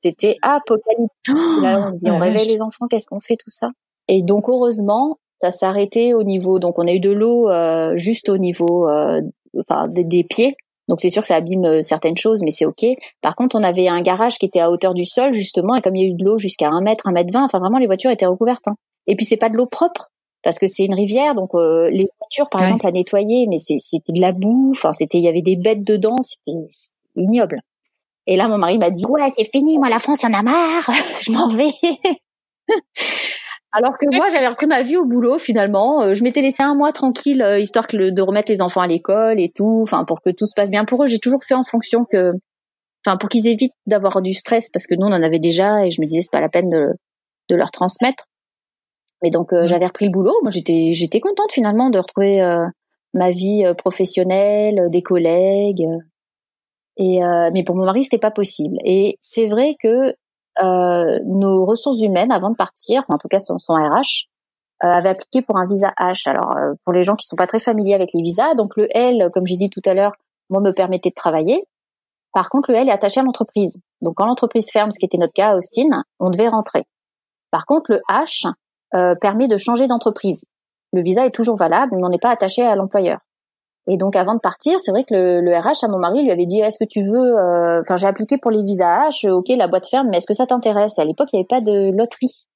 C'était apocalyptique. là, on se dit on réveille les enfants, qu'est-ce qu'on fait tout ça? Et donc heureusement, ça s'est arrêté au niveau. Donc on a eu de l'eau euh, juste au niveau, euh, enfin des pieds donc c'est sûr que ça abîme euh, certaines choses, mais c'est ok. Par contre, on avait un garage qui était à hauteur du sol justement, et comme il y a eu de l'eau jusqu'à un mètre, un mètre vingt, enfin vraiment les voitures étaient recouvertes. Hein. Et puis c'est pas de l'eau propre, parce que c'est une rivière, donc euh, les voitures, par
Ouais.
exemple, à nettoyer, mais c'était de la boue. Enfin, c'était, il y avait des bêtes dedans, c'était ignoble. Et là, mon mari m'a dit, ouais, c'est fini, moi, la France, y en a marre, <laughs> je m'en vais. Alors que moi, j'avais repris ma vie au boulot finalement. Euh, Je m'étais laissé un mois tranquille, euh, histoire que le- de remettre les enfants à l'école et tout, enfin pour que tout se passe bien pour eux. J'ai toujours fait en fonction que, enfin pour qu'ils évitent d'avoir du stress, parce que nous on en avait déjà et je me disais c'est pas la peine de, de leur transmettre. Et donc euh,
Mhm.
j'avais repris le boulot. Moi j'étais j'étais contente finalement de retrouver euh, ma vie professionnelle, des collègues. et euh, mais pour mon mari c'était pas possible. Et c'est vrai que euh, nos ressources humaines, avant de partir, en tout cas son, son RH, euh, avait appliqué pour un visa H. Alors euh, pour les gens qui sont pas très familiers avec les visas, donc le L, comme j'ai dit tout à l'heure, moi me permettait de travailler. Par contre, le L est attaché à l'entreprise. Donc quand l'entreprise ferme, ce qui était notre cas à Austin, on devait rentrer. Par contre, le H euh, permet de changer d'entreprise. Le visa est toujours valable, mais on n'est pas attaché à l'employeur. Et donc avant de partir, c'est vrai que le, le RH à mon mari lui avait dit est-ce que tu veux euh, enfin j'ai appliqué pour les visas H, ok la boîte ferme, mais est-ce que ça t'intéresse? Et à l'époque, il n'y avait pas de loterie.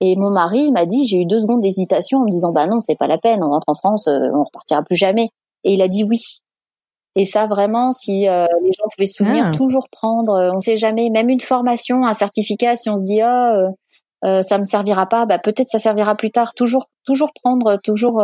Et mon mari m'a dit j'ai eu deux secondes d'hésitation en me disant bah non, c'est pas la peine, on rentre en France, euh, on repartira plus jamais. Et il a dit oui. Et ça vraiment si euh, les gens pouvaient se souvenir
Ah.
toujours prendre, euh, on sait jamais même une formation, un certificat si on se dit ah euh, euh, ça me servira pas, bah peut-être ça servira plus tard. Toujours toujours prendre, toujours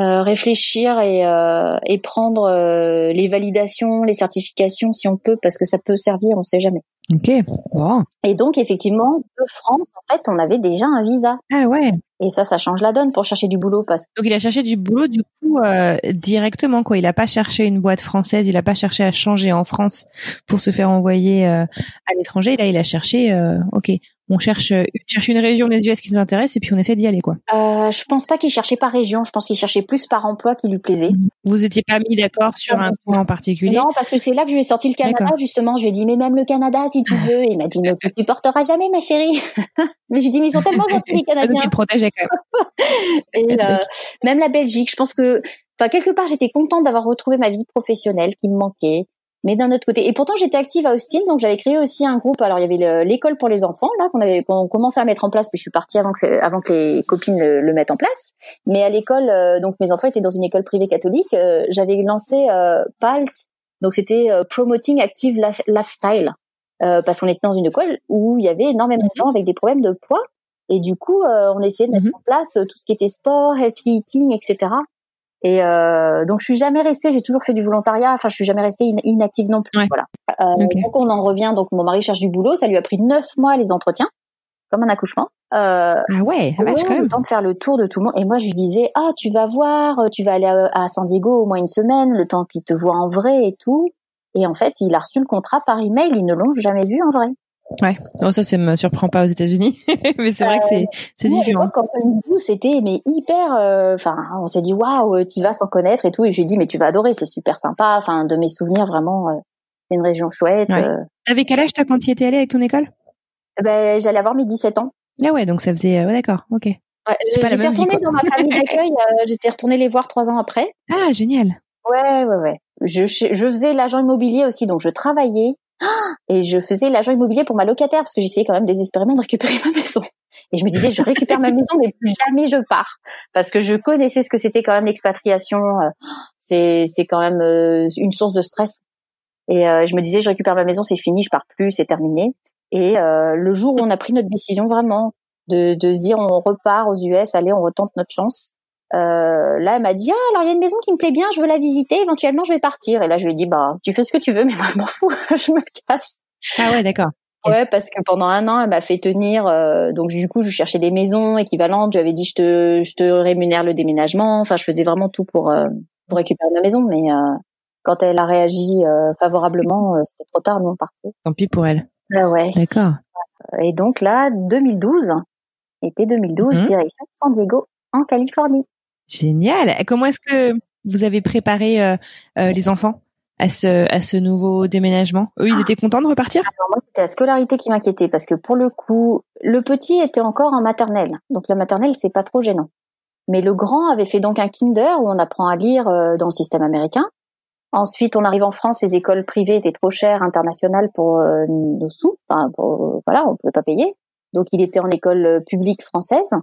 euh, réfléchir et, euh, et prendre euh, les validations, les certifications si on peut, parce que ça peut servir, on sait jamais.
Ok. Bon.
Et donc effectivement, de France, en fait, on avait déjà un visa.
Ah ouais.
Et ça, ça change la donne pour chercher du boulot parce que
Donc il a cherché du boulot du coup euh, directement quoi. Il a pas cherché une boîte française. Il a pas cherché à changer en France pour se faire envoyer euh, à l'étranger. Là il a cherché. euh, ok. On cherche euh, cherche une région des US qui nous intéresse et puis on essaie d'y aller quoi.
euh, je pense pas qu'il cherchait par région, je pense qu'il cherchait plus par emploi qui lui plaisait.
Vous étiez pas mis d'accord sur un coin en particulier?
Non, parce que c'est là que je lui ai sorti le Canada, justement. Je lui ai dit, mais même le Canada, si tu veux. Et il m'a dit, mais tu supporteras jamais, ma chérie. <laughs> mais je lui ai dit, mais ils sont tellement <laughs> gentils, les
Ah, donc
Canadiens.
il protégeait quand même. <laughs>
Et euh, même la Belgique, je pense que, enfin, quelque part, j'étais contente d'avoir retrouvé ma vie professionnelle qui me manquait. Mais d'un autre côté, et pourtant j'étais active à Austin, donc j'avais créé aussi un groupe. Alors il y avait le- l'école pour les enfants là qu'on avait qu'on commençait à mettre en place, puis je suis partie avant que avant que les copines le, le mettent en place. Mais à l'école, euh, donc mes enfants étaient dans une école privée catholique. euh, j'avais lancé euh, PALS, donc c'était euh, Promoting Active Lif- Lifestyle, euh, parce qu'on était dans une école où il y avait énormément de gens avec des problèmes de poids, et du coup euh, on essayait de mettre
Mhm.
en place tout ce qui était sport, healthy eating, etc. Et euh, donc je suis jamais restée, j'ai toujours fait du volontariat. Enfin, je suis jamais restée in- inactive non plus.
Ouais.
Voilà. Euh. Donc on en revient. Donc mon mari cherche du boulot. Ça lui a pris neuf mois les entretiens, comme un accouchement. Euh,
Ah ouais.
ouais,
quand même.
le temps de faire le tour de tout le monde. Et moi je lui disais ah tu vas voir, euh, tu vas aller à, à San Diego au moins une semaine, le temps qu'il te voit en vrai et tout. Et en fait il a reçu le contrat par email. Ils ne l'ont jamais vu en vrai.
Ouais. Non, ça, ça me surprend pas aux États-Unis, <laughs> mais c'est vrai que c'est c'est différent.
quand on nous c'était mais hyper. euh, Enfin, on s'est dit waouh, tu vas sans connaître et tout. Et je lui ai dit mais tu vas adorer, c'est super sympa. Enfin, de mes souvenirs vraiment, euh, c'est une région chouette.
Ouais.
euh.
T'avais quel âge toi quand tu y étais allé avec ton école?
Ben, j'allais avoir mes 17 ans.
Ah ouais, donc ça faisait. Ouais, d'accord. Ok.
Ouais, j'étais
vie,
retournée dans ma famille d'accueil. j'étais retournée les voir trois ans après.
Ah génial.
Ouais, ouais, ouais. Je, je faisais l'agent immobilier aussi, donc je travaillais et je faisais l'agent immobilier pour ma locataire parce que j'essayais quand même désespérément de récupérer <laughs> ma maison. Et je me disais, je récupère ma maison, mais jamais je pars parce que je connaissais ce que c'était quand même l'expatriation. euh, C'est c'est quand même euh, une source de stress. Et euh, je me disais, je récupère ma maison, c'est fini, je pars plus, c'est terminé. Et le jour où on a pris notre décision vraiment de, de se dire, on repart aux US, allez, on retente notre chance. Euh, là, elle m'a dit, ah, alors il y a une maison qui me plaît bien, je veux la visiter, éventuellement je vais partir. Et là, je lui ai dit, bah, tu fais ce que tu veux, mais moi, je m'en fous, <laughs> je me casse.
Ah ouais, d'accord.
Ouais, parce que pendant un an, elle m'a fait tenir. euh, donc du coup, je cherchais des maisons équivalentes. Je lui avais dit, je te, je te rémunère le déménagement. Enfin, je faisais vraiment tout pour euh, pour récupérer ma maison. Mais euh, quand elle a réagi euh, favorablement, euh, c'était trop tard, nous on partait.
Tant pis pour elle.
Ah ouais.
D'accord.
Et donc là, 2012, été 2012,
Mhm.
direction San Diego, en Californie.
Génial. Comment est-ce que vous avez préparé euh, euh, les enfants à ce à ce nouveau déménagement? Eux, ils étaient contents de repartir?
Alors moi, c'était la scolarité qui m'inquiétait parce que pour le coup, le petit était encore en maternelle. Donc la maternelle, c'est pas trop gênant. Mais le grand avait fait donc un kinder où on apprend à lire euh, dans le système américain. Ensuite, on arrive en France, les écoles privées étaient trop chères internationales pour nos sous. Enfin, voilà, on pouvait pas payer. Donc il était en école publique française.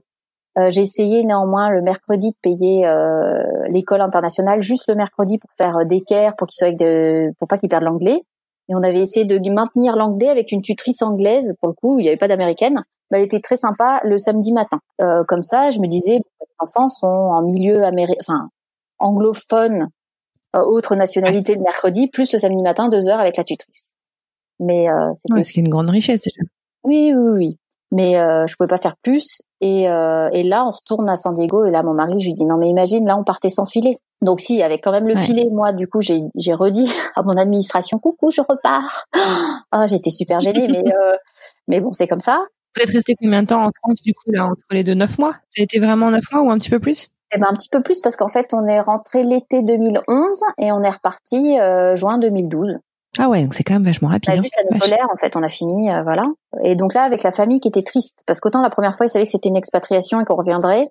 Euh, j'ai essayé néanmoins le mercredi de payer euh, l'école internationale juste le mercredi pour faire euh, d'équerre, pour qu'il soit avec de, pour pas qu'il perde l'anglais. Et on avait essayé de maintenir l'anglais avec une tutrice anglaise. Pour le coup, il n'y avait pas d'américaine. Mais elle était très sympa le samedi matin. Euh, comme ça, je me disais, les enfants sont en milieu américain, enfin anglophone, euh, autre nationalité le mercredi, plus le samedi matin deux heures avec la tutrice. Mais euh, c'était
Ouais, une grande richesse déjà.
oui, oui, oui. Mais euh, je pouvais pas faire plus. Et, euh, et là, on retourne à San Diego. Et là, mon mari, je lui dis non, mais imagine, là, on partait sans filet. Donc si, avec quand même le
Ouais.
filet, moi, du coup, j'ai j'ai redit <laughs> à mon administration, coucou, je repars. <laughs> Ah, j'étais super gênée, mais euh, mais bon, c'est comme ça.
Vous êtes resté combien de temps en France du coup là entre les deux? Neuf mois? Ça a été vraiment neuf mois ou un petit peu plus?
Eh ben un petit peu plus parce qu'en fait, on est rentré l'été 2011 et on est reparti euh, juin 2012.
Ah ouais, donc c'est quand même vachement rapide.
a
hein.
juste l'année
Vache.
solaire, en fait, on a fini, euh, voilà. Et donc là, avec la famille qui était triste, parce qu'autant la première fois, ils savaient que c'était une expatriation et qu'on reviendrait,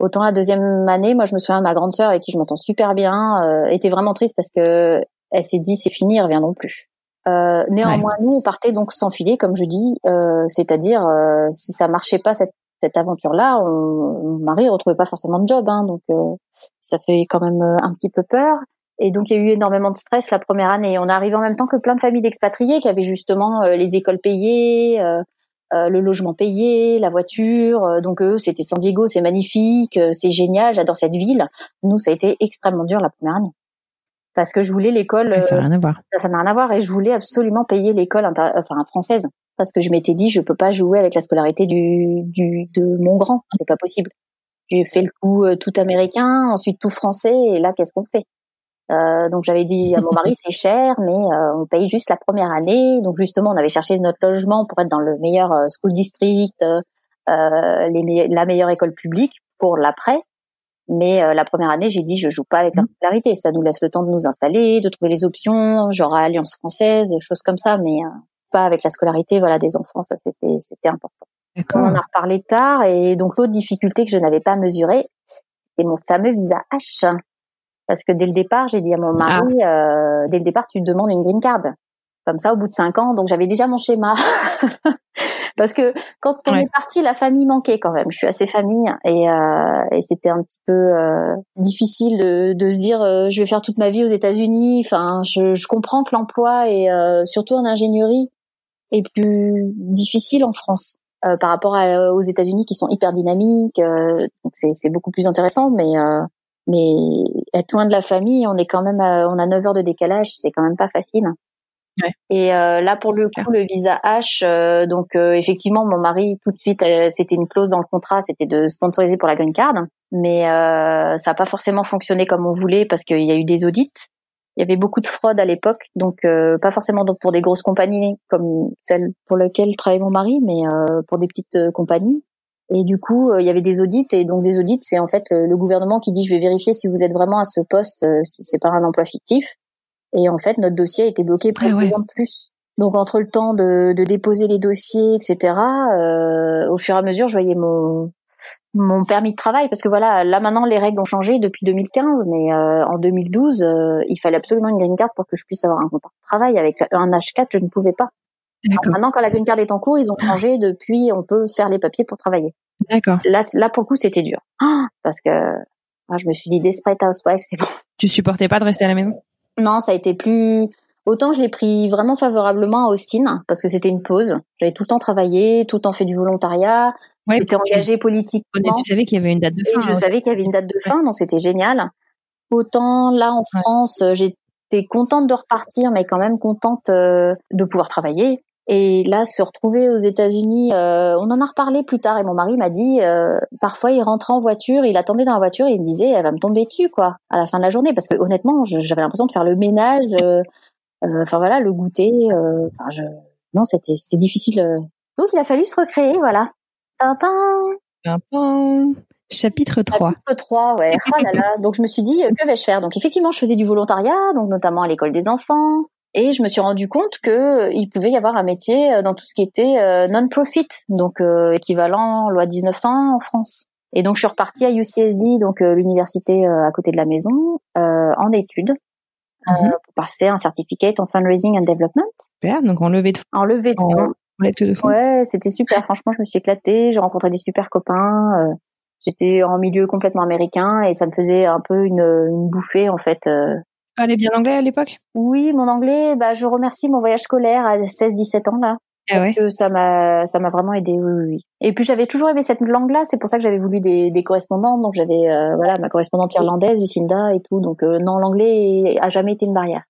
autant la deuxième année, moi, je me souviens, ma grande sœur, avec qui je m'entends super bien, euh, était vraiment triste parce que elle s'est dit, c'est fini, ils reviendront plus. Euh, néanmoins, nous, on partait donc sans filet, comme je dis, euh, c'est-à-dire, euh, si ça marchait pas cette, cette aventure-là, on, mon mari retrouvait pas forcément de job, hein, donc euh, ça fait quand même un petit peu peur. Et donc il y a eu énormément de stress la première année. On est arrivé en même temps que plein de familles d'expatriés qui avaient justement euh, les écoles payées, euh, euh, le logement payé, la voiture. Euh, donc eux, c'était San Diego, c'est magnifique, euh, c'est génial, j'adore cette ville. Nous, ça a été extrêmement dur la première année parce que je voulais l'école.
Ça n'a
euh,
rien à voir.
ça ça n'a rien à voir et je voulais absolument payer l'école inter- enfin française parce que je m'étais dit je peux pas jouer avec la scolarité du, du de mon grand c'est pas possible j'ai fait le coup euh, tout américain ensuite tout français et là qu'est-ce qu'on fait? Euh, donc j'avais dit à mon mari <laughs> c'est cher mais euh, on paye juste la première année donc justement on avait cherché notre logement pour être dans le meilleur euh, school district euh, les la meilleure école publique pour l'après mais euh, la première année, j'ai dit, je joue pas avec la popularité. Ça nous laisse le temps de nous installer, de trouver les options, genre à Alliance française, choses comme ça, mais euh, pas avec la scolarité, voilà, des enfants. Ça, c'était, c'était important. On en a reparlé tard, et donc l'autre difficulté que je n'avais pas mesurée, c'est mon fameux visa H. Parce que dès le départ, j'ai dit à mon mari, euh, dès le départ, tu te demandes une green card. Comme ça, au bout de cinq ans, donc j'avais déjà mon schéma. <laughs> Parce que quand on
Ouais.
est parti, la famille manquait quand même. Je suis assez famille et, euh, et c'était un petit peu euh, difficile de, de se dire euh, je vais faire toute ma vie aux États-Unis. Enfin, je, je comprends que l'emploi et euh, surtout en ingénierie est plus difficile en France euh, par rapport à- aux États-Unis qui sont hyper dynamiques. euh, donc c'est c'est beaucoup plus intéressant, mais euh, mais être loin de la famille, on est quand même, à- on a 9 heures de décalage, c'est quand même pas facile.
Ouais.
Et euh, là, pour le
clair.
coup, le visa H, euh, donc euh, effectivement, mon mari tout de suite, euh, c'était une clause dans le contrat, c'était de sponsoriser pour la green card, mais euh, ça n'a pas forcément fonctionné comme on voulait parce qu'il y a eu des audits. Il y avait beaucoup de fraude à l'époque, donc euh, pas forcément donc pour des grosses compagnies comme celle pour laquelle travaillait mon mari, mais euh, pour des petites compagnies. Et du coup, euh, il y avait des audits, et donc des audits, c'est en fait le, le gouvernement qui dit je vais vérifier si vous êtes vraiment à ce poste, euh, si c'est pas un emploi fictif. Et en fait, notre dossier a été bloqué pour
Ah ouais.
deux ans de plus. Donc entre le temps de, de déposer les dossiers, etc., euh, au fur et à mesure, je voyais mon mon permis de travail parce que voilà, là maintenant les règles ont changé depuis 2015, mais euh, en 2012, euh, il fallait absolument une green card pour que je puisse avoir un contrat de travail. Avec un H4, je ne pouvais pas. Maintenant, quand la green card est en cours, ils ont changé. <laughs> Depuis, on peut faire les papiers pour travailler.
D'accord.
Là, là pour le coup, c'était dur <gasps> parce que ah, je me suis dit Desperate Housewives, c'est bon.
Tu supportais pas de rester à la maison?
Non, ça a été plus. Autant je l'ai pris vraiment favorablement à Austin parce que c'était une pause. J'avais tout le temps travaillé, tout le temps fait du volontariat,
Ouais.
j'étais engagée politiquement.
Tu savais qu'il y avait une date de
Et
fin.
je
hein.
savais qu'il y avait une date de fin, donc c'était génial. Autant là en
Ouais.
France, j'étais contente de repartir, mais quand même contente euh, de pouvoir travailler. Et là, se retrouver aux États-Unis, euh, on en a reparlé plus tard. Et mon mari m'a dit, euh, parfois il rentrait en voiture, il attendait dans la voiture, et il me disait, elle va me tomber dessus quoi, à la fin de la journée, parce que honnêtement, j'avais l'impression de faire le ménage, euh, euh, enfin voilà, le goûter. euh, Enfin, je, non, c'était c'était difficile. euh. Donc il a fallu se recréer, voilà. Tintin.
Tintin. Chapitre 3.
Chapitre 3, ouais. Ah <laughs> là là. Donc je me suis dit, que vais-je faire? Donc effectivement, je faisais du volontariat, donc notamment à l'école des enfants. Et je me suis rendu compte que euh, il pouvait y avoir un métier euh, dans tout ce qui était euh, non-profit, donc euh, équivalent loi 1900 en France. Et donc je suis repartie à UCSD, donc euh, l'université euh, à côté de la maison, euh, en études, euh,
Mhm.
pour passer un certificate en fundraising and development,
Super. Donc en levée de fonds,
en levée de fonds. Ouais, c'était super. Franchement, je me suis éclatée. J'ai rencontré des super copains. euh, J'étais en milieu complètement américain et ça me faisait un peu une, une bouffée en fait.
Parlais bien anglais à l'époque?
Oui, mon anglais, bah je remercie mon voyage scolaire à 16-17 ans là.
Ah ouais.
que ça m'a ça m'a vraiment aidé oui, oui, et puis j'avais toujours aimé cette langue là c'est pour ça que j'avais voulu des, des correspondantes donc j'avais euh, voilà ma correspondante irlandaise Lucinda et tout donc euh, non l'anglais a jamais été une barrière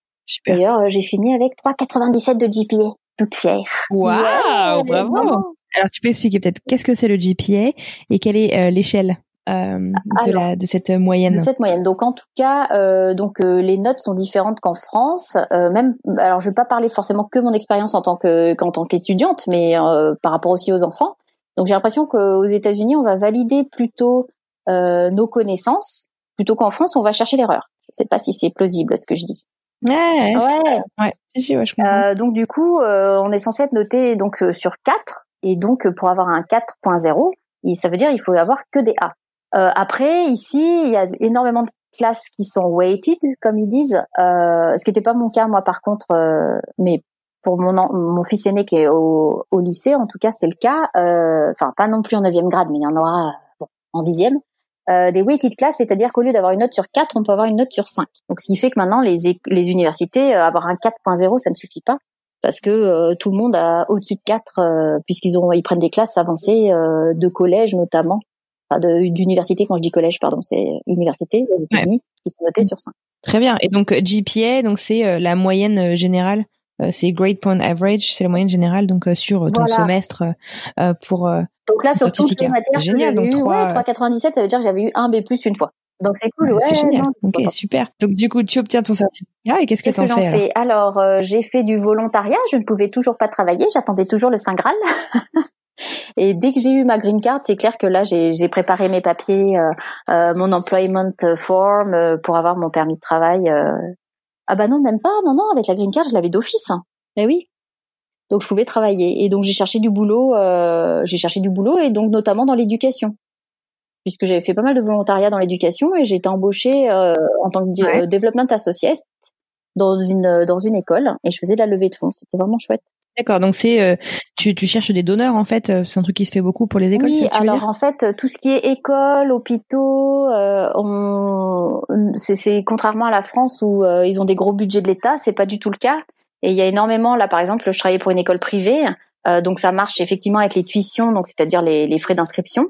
d'ailleurs euh, j'ai fini avec 3,97 de GPA toute fière
Waouh,
Ouais,
bravo.
vraiment.
Alors tu peux expliquer peut-être qu'est-ce que c'est le GPA et quelle est euh, l'échelle? Euh, de, la, de cette moyenne
de cette moyenne. Donc en tout cas, euh, donc euh, les notes sont différentes qu'en France. Euh, même, alors je vais pas parler forcément que mon expérience en tant que qu'en tant qu'étudiante, mais euh, par rapport aussi aux enfants. Donc j'ai l'impression qu'aux États-Unis, on va valider plutôt euh, nos connaissances plutôt qu'en France, on va chercher l'erreur. Je sais pas si c'est plausible ce que je dis.
Ouais,
Ouais.
ouais, si, ouais, je.
Euh, donc du coup, euh, on est censé être noté donc euh, sur 4 et donc pour avoir un 4.0, il- ça veut dire il faut avoir que des A. Euh, après ici, il y a énormément de classes qui sont weighted comme ils disent, euh, ce qui n'était pas mon cas moi par contre, euh, mais pour mon mon fils aîné qui est au, au lycée, en tout cas c'est le cas. euh, Enfin pas non plus en 9e grade, mais il y en aura bon, en dixième. Euh, des weighted classes, c'est-à-dire qu'au lieu d'avoir une note sur 4, on peut avoir une note sur 5. Donc ce qui fait que maintenant les, les universités, euh, avoir un 4.0, ça ne suffit pas parce que euh, tout le monde a au-dessus de 4 euh, puisqu'ils ils prennent des classes avancées euh, de collège notamment enfin d'université quand je dis collège pardon c'est université aux États-Unis qui sont notées sur 5.
Très bien. Et donc GPA, donc c'est euh, la moyenne euh, générale. Euh, c'est Grade Point Average, c'est la moyenne générale donc euh, sur ton
Voilà.
semestre euh, pour. euh,
Donc là sur toutes les matières que
génial,
eu
trois-
ouais 3,97 ça veut dire que j'avais eu un B+ une fois. Donc c'est cool ouais.
c'est génial.
non,
Ok, super. Donc du coup, tu obtiens ton certificat et qu'est-ce que t'en
j'en
fais? alors?
Alors, euh, j'ai fait du volontariat. Je ne pouvais toujours pas travailler. J'attendais toujours le Saint Graal. <laughs> Et dès que j'ai eu ma green card, c'est clair que là, j'ai préparé mes papiers, euh, euh, mon employment form euh, pour avoir mon permis de travail. euh. Ah bah non, même pas. Non, non, avec la green card, je l'avais d'office. Eh oui. Donc je pouvais travailler. Et donc j'ai cherché du boulot. euh, j'ai cherché du boulot et donc notamment dans l'éducation puisque j'avais fait pas mal de volontariat dans l'éducation et j'ai été embauchée euh, en tant que
Ouais.
development associate dans une dans une école et je faisais de la levée de fonds. C'était vraiment chouette.
D'accord. Donc c'est euh, tu tu cherches des donneurs en fait. euh, C'est un truc qui se fait beaucoup pour les écoles.
oui,
ça
alors en fait, tout ce qui est école, hôpitaux, euh, on, c'est, c'est contrairement à la France où euh, ils ont des gros budgets de l'État, c'est pas du tout le cas. Et il y a énormément, là par exemple, je travaillais pour une école privée, euh, donc ça marche effectivement avec les tuitions, donc c'est-à-dire les, les frais d'inscription,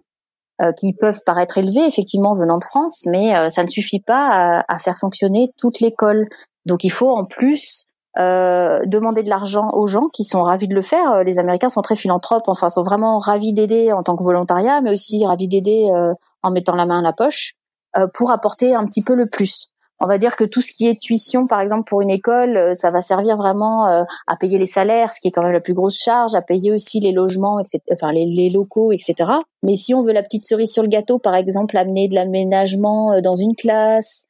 euh, qui peuvent paraître élevés effectivement venant de France, mais euh, ça ne suffit pas à, à faire fonctionner toute l'école. Donc il faut en plus euh, demander de l'argent aux gens qui sont ravis de le faire. Euh, Les Américains sont très philanthropes, enfin sont vraiment ravis d'aider en tant que volontariat, mais aussi ravis d'aider euh, en mettant la main à la poche euh, pour apporter un petit peu le plus. On va dire que tout ce qui est tuition, par exemple pour une école, euh, ça va servir vraiment euh, à payer les salaires, ce qui est quand même la plus grosse charge, à payer aussi les logements, etc., enfin les, les locaux, etc. Mais si on veut la petite cerise sur le gâteau, par exemple amener de l'aménagement dans une classe,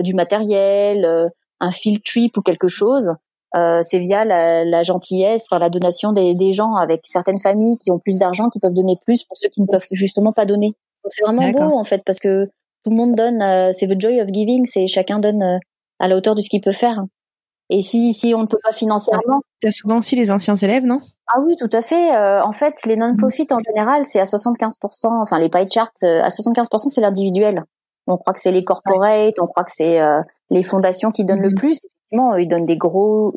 du matériel, un field trip ou quelque chose, euh, c'est via la, la gentillesse, enfin la donation des, des gens avec certaines familles qui ont plus d'argent, qui peuvent donner plus pour ceux qui ne peuvent justement pas donner. Donc c'est vraiment beau en fait parce que tout le monde donne, euh, c'est the joy of giving, c'est chacun donne euh, à la hauteur de ce qu'il peut faire. Et si si on ne peut pas financièrement,
T'as souvent aussi les anciens élèves, non?
Ah oui, tout à fait. Euh, en fait, les non-profit en général, c'est à 75%. Enfin, les pie charts, euh, à 75%, c'est l'individuel. On croit que c'est les corporates, on croit que c'est euh, les fondations qui donnent le
Mhm.
plus. Effectivement, ils donnent des gros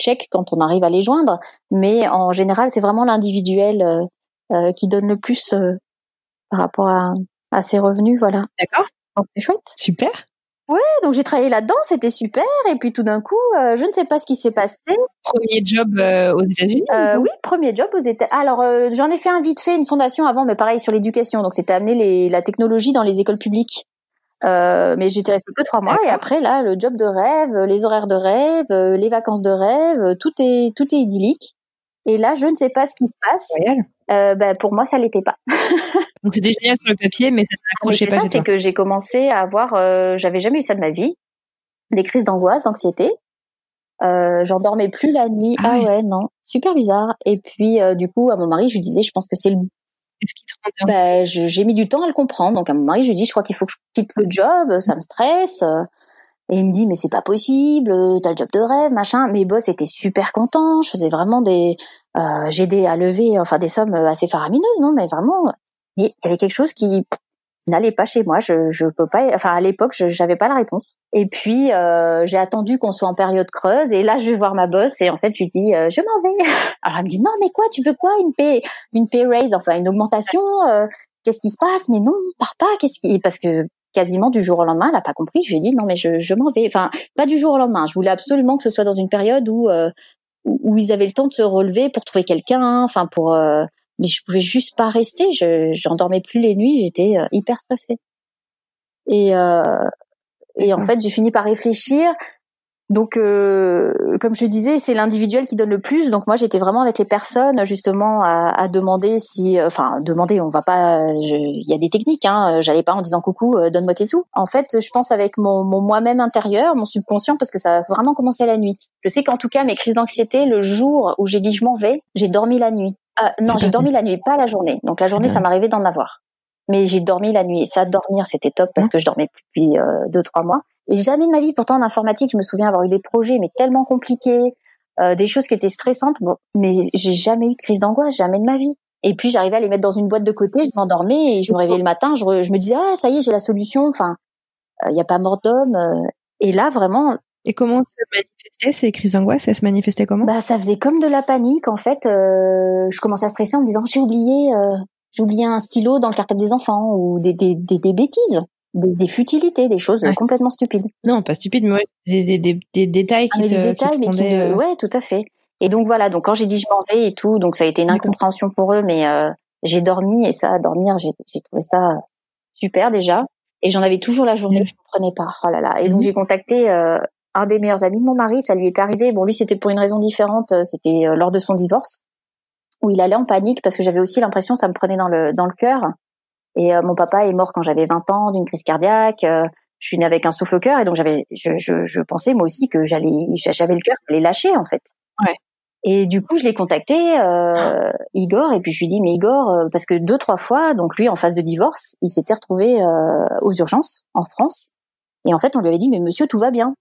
chèques quand on arrive à les joindre, mais en général, c'est vraiment l'individuel euh, euh, qui donne le plus euh, par rapport à, à ses revenus. Voilà.
D'accord.
Donc c'est chouette.
Super.
Donc j'ai travaillé là-dedans, c'était super. Et puis tout d'un coup, euh, je ne sais pas ce qui s'est passé.
Premier job euh, aux États-Unis.
Euh,
ou-
oui, premier job aux États. Alors, j'en ai fait un vite fait, une fondation avant, mais pareil sur l'éducation. Donc, c'était amener les, la technologie dans les écoles publiques. Euh, mais j'étais restée que trois mois et après là, le job de rêve, euh, les horaires de rêve, euh, les vacances de rêve, tout est tout est idyllique. Et là, je ne sais pas ce qui se passe. Euh, ben, pour moi, ça l'était pas. <laughs>
Donc c'était génial sur le papier, mais ça n'accrochait
c'est
pas
ça,
chez
c'est que j'ai commencé à avoir, euh, j'avais jamais eu ça de ma vie, des crises d'angoisse, d'anxiété. Euh, j'en dormais plus la nuit.
Ah
Ah,
ouais.
ouais, non, super bizarre. Et puis euh, du coup, à mon mari, je lui disais, je pense que c'est le
Est-ce qu'il te rend bien?
Ben, j'ai mis du temps à le comprendre. Donc à mon mari, je lui dis, je crois qu'il faut que je quitte le job, ça me stresse. Et il me dit, mais c'est pas possible, t'as le job de rêve, machin. Mes boss étaient super contents. Je faisais vraiment des, euh, j'aidais à lever, enfin des sommes assez faramineuses, non, mais vraiment, il y avait quelque chose qui, n'allez pas chez moi, je je peux pas. Enfin à l'époque, je j'avais pas la réponse. Et puis euh, j'ai attendu qu'on soit en période creuse et là je vais voir ma boss et en fait je lui dis euh, je m'en vais. <laughs> Alors elle me dit non mais quoi, tu veux quoi une pay une pay raise enfin une augmentation euh, Qu'est-ce qui se passe? Mais non, pars pas. Qu'est-ce qui parce que quasiment du jour au lendemain, elle a pas compris. Je lui ai dit non mais je je m'en vais. Enfin pas du jour au lendemain. Je voulais absolument que ce soit dans une période où où, ils avaient le temps de se relever pour trouver quelqu'un. Enfin pour mais je pouvais juste pas rester. Je j'en dormais plus les nuits. J'étais euh, hyper stressée. Et euh, et en fait, j'ai fini par réfléchir. Donc, euh, comme je disais, c'est l'individuel qui donne le plus. Donc moi, j'étais vraiment avec les personnes justement à, à demander si, euh, enfin, demander. On va pas. Il y a des techniques. Hein, J'allais pas en disant coucou, euh, donne-moi tes sous. En fait, je pense avec mon, mon moi-même intérieur, mon subconscient, parce que ça a vraiment commencé la nuit. Je sais qu'en tout cas, mes crises d'anxiété, le jour où j'ai dit je m'en vais, j'ai dormi la nuit. Ah, non, j'ai dormi la nuit, pas la journée. Donc la journée, ça m'arrivait d'en avoir. Mais j'ai dormi la nuit. Et ça, dormir, c'était top parce hein que je dormais depuis euh, deux, trois mois. Et jamais de ma vie, pourtant en informatique, je me souviens avoir eu des projets, mais tellement compliqués, euh, des choses qui étaient stressantes. Bon, mais j'ai jamais eu de crise d'angoisse, jamais de ma vie. Et puis j'arrivais à les mettre dans une boîte de côté, je m'endormais et je me réveillais le matin, je, je me disais ah ça y est, j'ai la solution. Enfin, il euh, n'y a pas mort d'homme. Euh. et là vraiment,
et comment se manifestait ces crises d'angoisse? Elles se manifestaient comment?
Bah, ça faisait comme de la panique. En fait, euh, je commençais à stresser en me disant j'ai oublié, euh, j'ai oublié un stylo dans le cartable des enfants ou des des, des, des bêtises, des, des, futilités, des choses complètement stupides.
Non, pas stupides, mais des, des, des, des détails ah, qui te, des détails, mais qui
euh, ouais, tout à fait. Et donc voilà. Donc quand j'ai dit je m'en vais et tout, donc ça a été une incompréhension pour eux, mais euh, j'ai dormi et ça, dormir, j'ai trouvé ça super déjà. Et j'en avais toujours la journée, je comprenais pas. Oh là là. Et donc mhm. j'ai contacté euh, un des meilleurs amis de mon mari, ça lui est arrivé. Bon, lui, c'était pour une raison différente. Euh, c'était euh, lors de son divorce, où il allait en panique parce que j'avais aussi l'impression, ça me prenait dans le dans le cœur. Et euh, mon papa est mort quand j'avais 20 ans d'une crise cardiaque. je suis née avec un souffle au cœur et donc j'avais, je, je, je, pensais moi aussi que j'allais, j'avais le cœur allait lâcher en fait.
Ouais.
Et du coup, je l'ai contacté, euh, Igor, et puis je lui dis mais Igor, parce que deux trois fois, donc lui en phase de divorce, il s'était retrouvé euh, aux urgences en France, et en fait on lui avait dit mais monsieur tout va bien.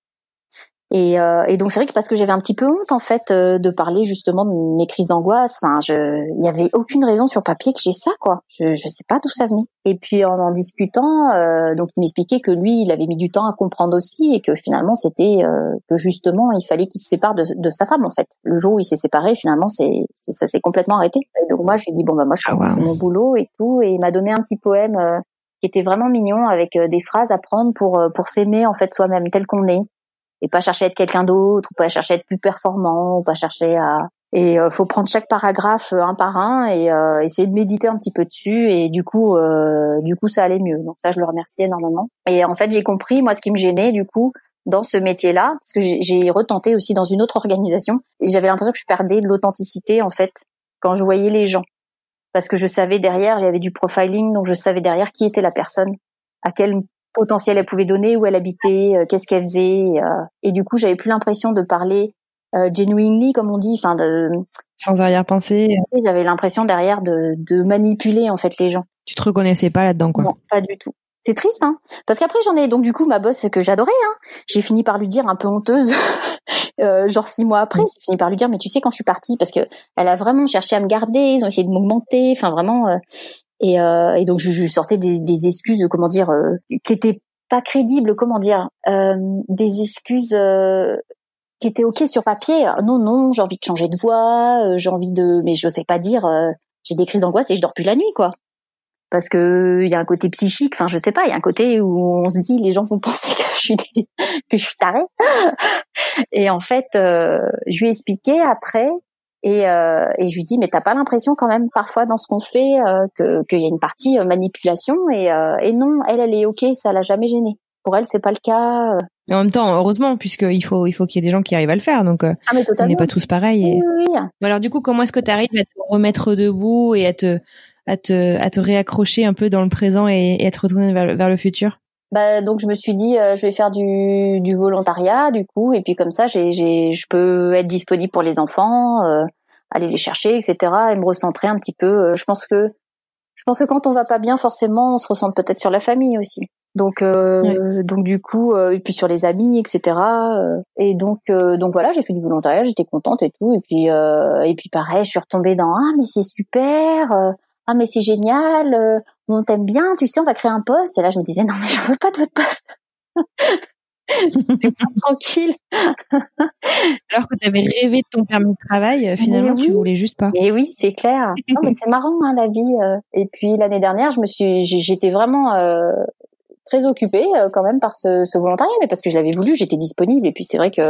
Et, euh, et donc c'est vrai que parce que j'avais un petit peu honte en fait euh, de parler justement de mes crises d'angoisse. Enfin, je, il y avait aucune raison sur papier que j'ai ça quoi. Je, je sais pas d'où ça venait. Et puis en en discutant, euh, donc il m'expliquait que lui, il avait mis du temps à comprendre aussi et que finalement c'était euh, que justement il fallait qu'il se sépare de, de, sa femme en fait. Le jour où il s'est séparé, finalement c'est ça s'est complètement arrêté. Et donc moi je lui ai dit bon bah moi je pense ah, que c'est mon boulot et tout. Et il m'a donné un petit poème euh, qui était vraiment mignon avec des phrases à prendre pour pour s'aimer en fait soi-même tel qu'on est et pas chercher à être quelqu'un d'autre ou pas chercher à être plus performant ou pas chercher à et euh, faut prendre chaque paragraphe euh, un par un et euh, essayer de méditer un petit peu dessus et du coup euh, du coup ça allait mieux. Donc ça je le remercie énormément. Et en fait j'ai compris moi ce qui me gênait du coup dans ce métier-là parce que j'ai retenté aussi dans une autre organisation et j'avais l'impression que je perdais de l'authenticité en fait quand je voyais les gens. Parce que je savais derrière il y avait du profiling donc je savais derrière qui était la personne à quel potentiel elle pouvait donner, où elle habitait, euh, qu'est-ce qu'elle faisait. Euh, et du coup, j'avais plus l'impression de parler euh, genuinely, comme on dit, enfin de
sans arrière-pensée.
J'avais l'impression derrière de, de manipuler en fait les gens.
Tu te reconnaissais pas là-dedans, quoi
Non, pas du tout. C'est triste, hein Parce qu'après j'en ai donc du coup ma boss que j'adorais, hein. J'ai fini par lui dire un peu honteuse, <laughs> euh, genre six mois après, j'ai fini par lui dire mais tu sais quand je suis partie parce que elle a vraiment cherché à me garder, ils ont essayé de m'augmenter, enfin vraiment. Et, euh, et donc je, je, sortais des, des excuses, comment dire, euh, qui étaient pas crédibles, comment dire, euh, des excuses euh, qui étaient ok sur papier. Non, non, j'ai envie de changer de voix, euh, j'ai envie de, mais je sais pas dire, j'ai des crises d'angoisse et je dors plus la nuit, quoi. Parce que il y a un côté psychique, enfin je sais pas, il y a un côté où on se dit les gens vont <laughs> penser que je suis que je suis tarée. et en fait, je lui ai expliqué après et, euh, et je lui dis, mais t'as pas l'impression quand même parfois dans ce qu'on fait euh, que qu'il y a une partie euh, manipulation et, euh, et non, elle, elle est ok, ça l'a jamais gênée. Pour elle, c'est pas le cas.
Mais en même temps, heureusement, puisqu'il faut il faut qu'il y ait des gens qui arrivent à le faire. Donc, ah, mais on n'est pas tous pareils.
Et... Oui, oui.
Alors du coup, comment est-ce que tu arrives à te remettre debout et à te à te à te réaccrocher un peu dans le présent et, et à te retourner vers, vers le futur?
Bah donc je me suis dit euh, je vais faire du, du volontariat du coup et puis comme ça j'ai j'ai je peux être disponible pour les enfants euh, aller les chercher etc et me recentrer un petit peu euh, je pense que je pense que quand on va pas bien forcément on se ressent peut-être sur la famille aussi. Donc donc du coup et puis sur les amis etc et donc donc voilà j'ai fait du volontariat j'étais contente et tout et puis et puis pareil je suis retombée dans ah mais c'est super ah mais c'est génial, on t'aime bien, tu sais, on va créer un poste. Et là, je me disais non mais j'en veux pas de votre poste. <laughs> <laughs> tranquille.
Alors que tu avais rêvé de ton permis de travail, euh, finalement, tu voulais juste pas.
Et oui, c'est clair. <laughs> c'est marrant, hein, la vie. Euh. Et puis l'année dernière, je me suis, j'étais vraiment euh, très occupée quand même par ce, ce volontariat, mais parce que je l'avais voulu, j'étais disponible. Et puis c'est vrai que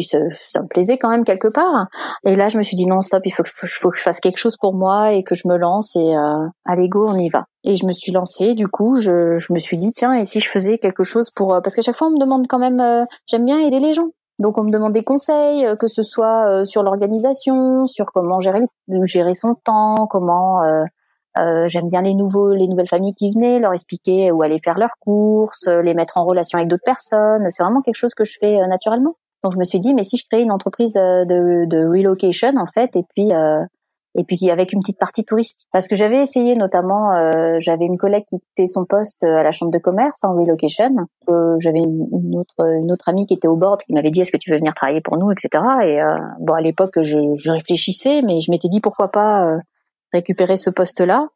ça, ça, me plaisait quand même quelque part. Et là, je me suis dit non, stop, il faut, que je fasse quelque chose pour moi et que je me lance et euh, à l'ego, on y va. Et je me suis lancée. Du coup, je, je me suis dit tiens, et si je faisais quelque chose pour euh, parce qu'à chaque fois on me demande quand même, euh, j'aime bien aider les gens. Donc on me demande des conseils, euh, que ce soit sur l'organisation, sur comment gérer gérer son temps, comment j'aime bien les nouveaux, les nouvelles familles qui venaient, leur expliquer où aller faire leurs courses, les mettre en relation avec d'autres personnes. C'est vraiment quelque chose que je fais naturellement. Donc je me suis dit, mais si je crée une entreprise euh, de, relocation en fait, et puis euh, et puis avec une petite partie touristique. Parce que j'avais essayé notamment, euh, j'avais une collègue qui quittait son poste à la chambre de commerce en relocation. Euh, j'avais une, autre une autre amie qui était au board qui m'avait dit est-ce que tu veux venir travailler pour nous, etc. Et euh, bon à l'époque je, je, réfléchissais, mais je m'étais dit pourquoi pas récupérer ce poste-là.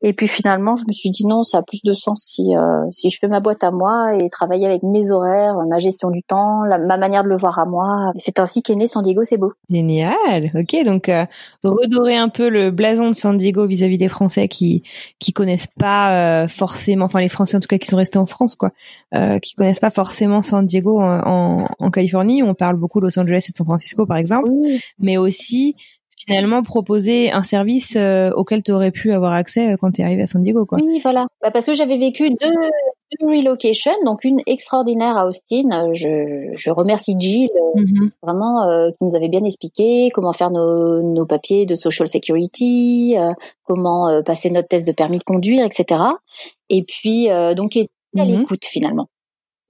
Et puis finalement, je me suis dit non, ça a plus de sens si euh, si je fais ma boîte à moi et travailler avec mes horaires, ma gestion du temps, ma manière de le voir à moi. C'est ainsi qu'est né San Diego, c'est beau.
Génial. Ok, donc euh, redorer un peu le blason de San Diego vis-à-vis des Français qui qui connaissent pas euh, forcément, enfin les Français en tout cas qui sont restés en France quoi, euh, qui connaissent pas forcément San Diego en, en, Californie. On parle beaucoup de Los Angeles et de San Francisco par exemple, mais aussi finalement proposer un service euh, auquel tu aurais pu avoir accès euh, quand tu es arrivé à San Diego quoi.
Oui, voilà. Bah, parce que j'avais vécu deux, deux relocations, donc une extraordinaire à Austin. Je, je remercie Jill mm-hmm. vraiment euh, qui nous avait bien expliqué comment faire nos, nos papiers de social security, comment passer notre test de permis de conduire, etc. Et puis donc était à mm-hmm. l'écoute finalement.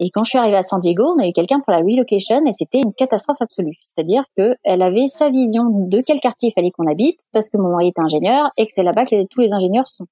Et quand je suis arrivée à San Diego, on a eu quelqu'un pour la relocation et c'était une catastrophe absolue. C'est-à-dire qu'elle avait sa vision de quel quartier il fallait qu'on habite parce que mon mari était ingénieur et que c'est là-bas que tous les ingénieurs sont.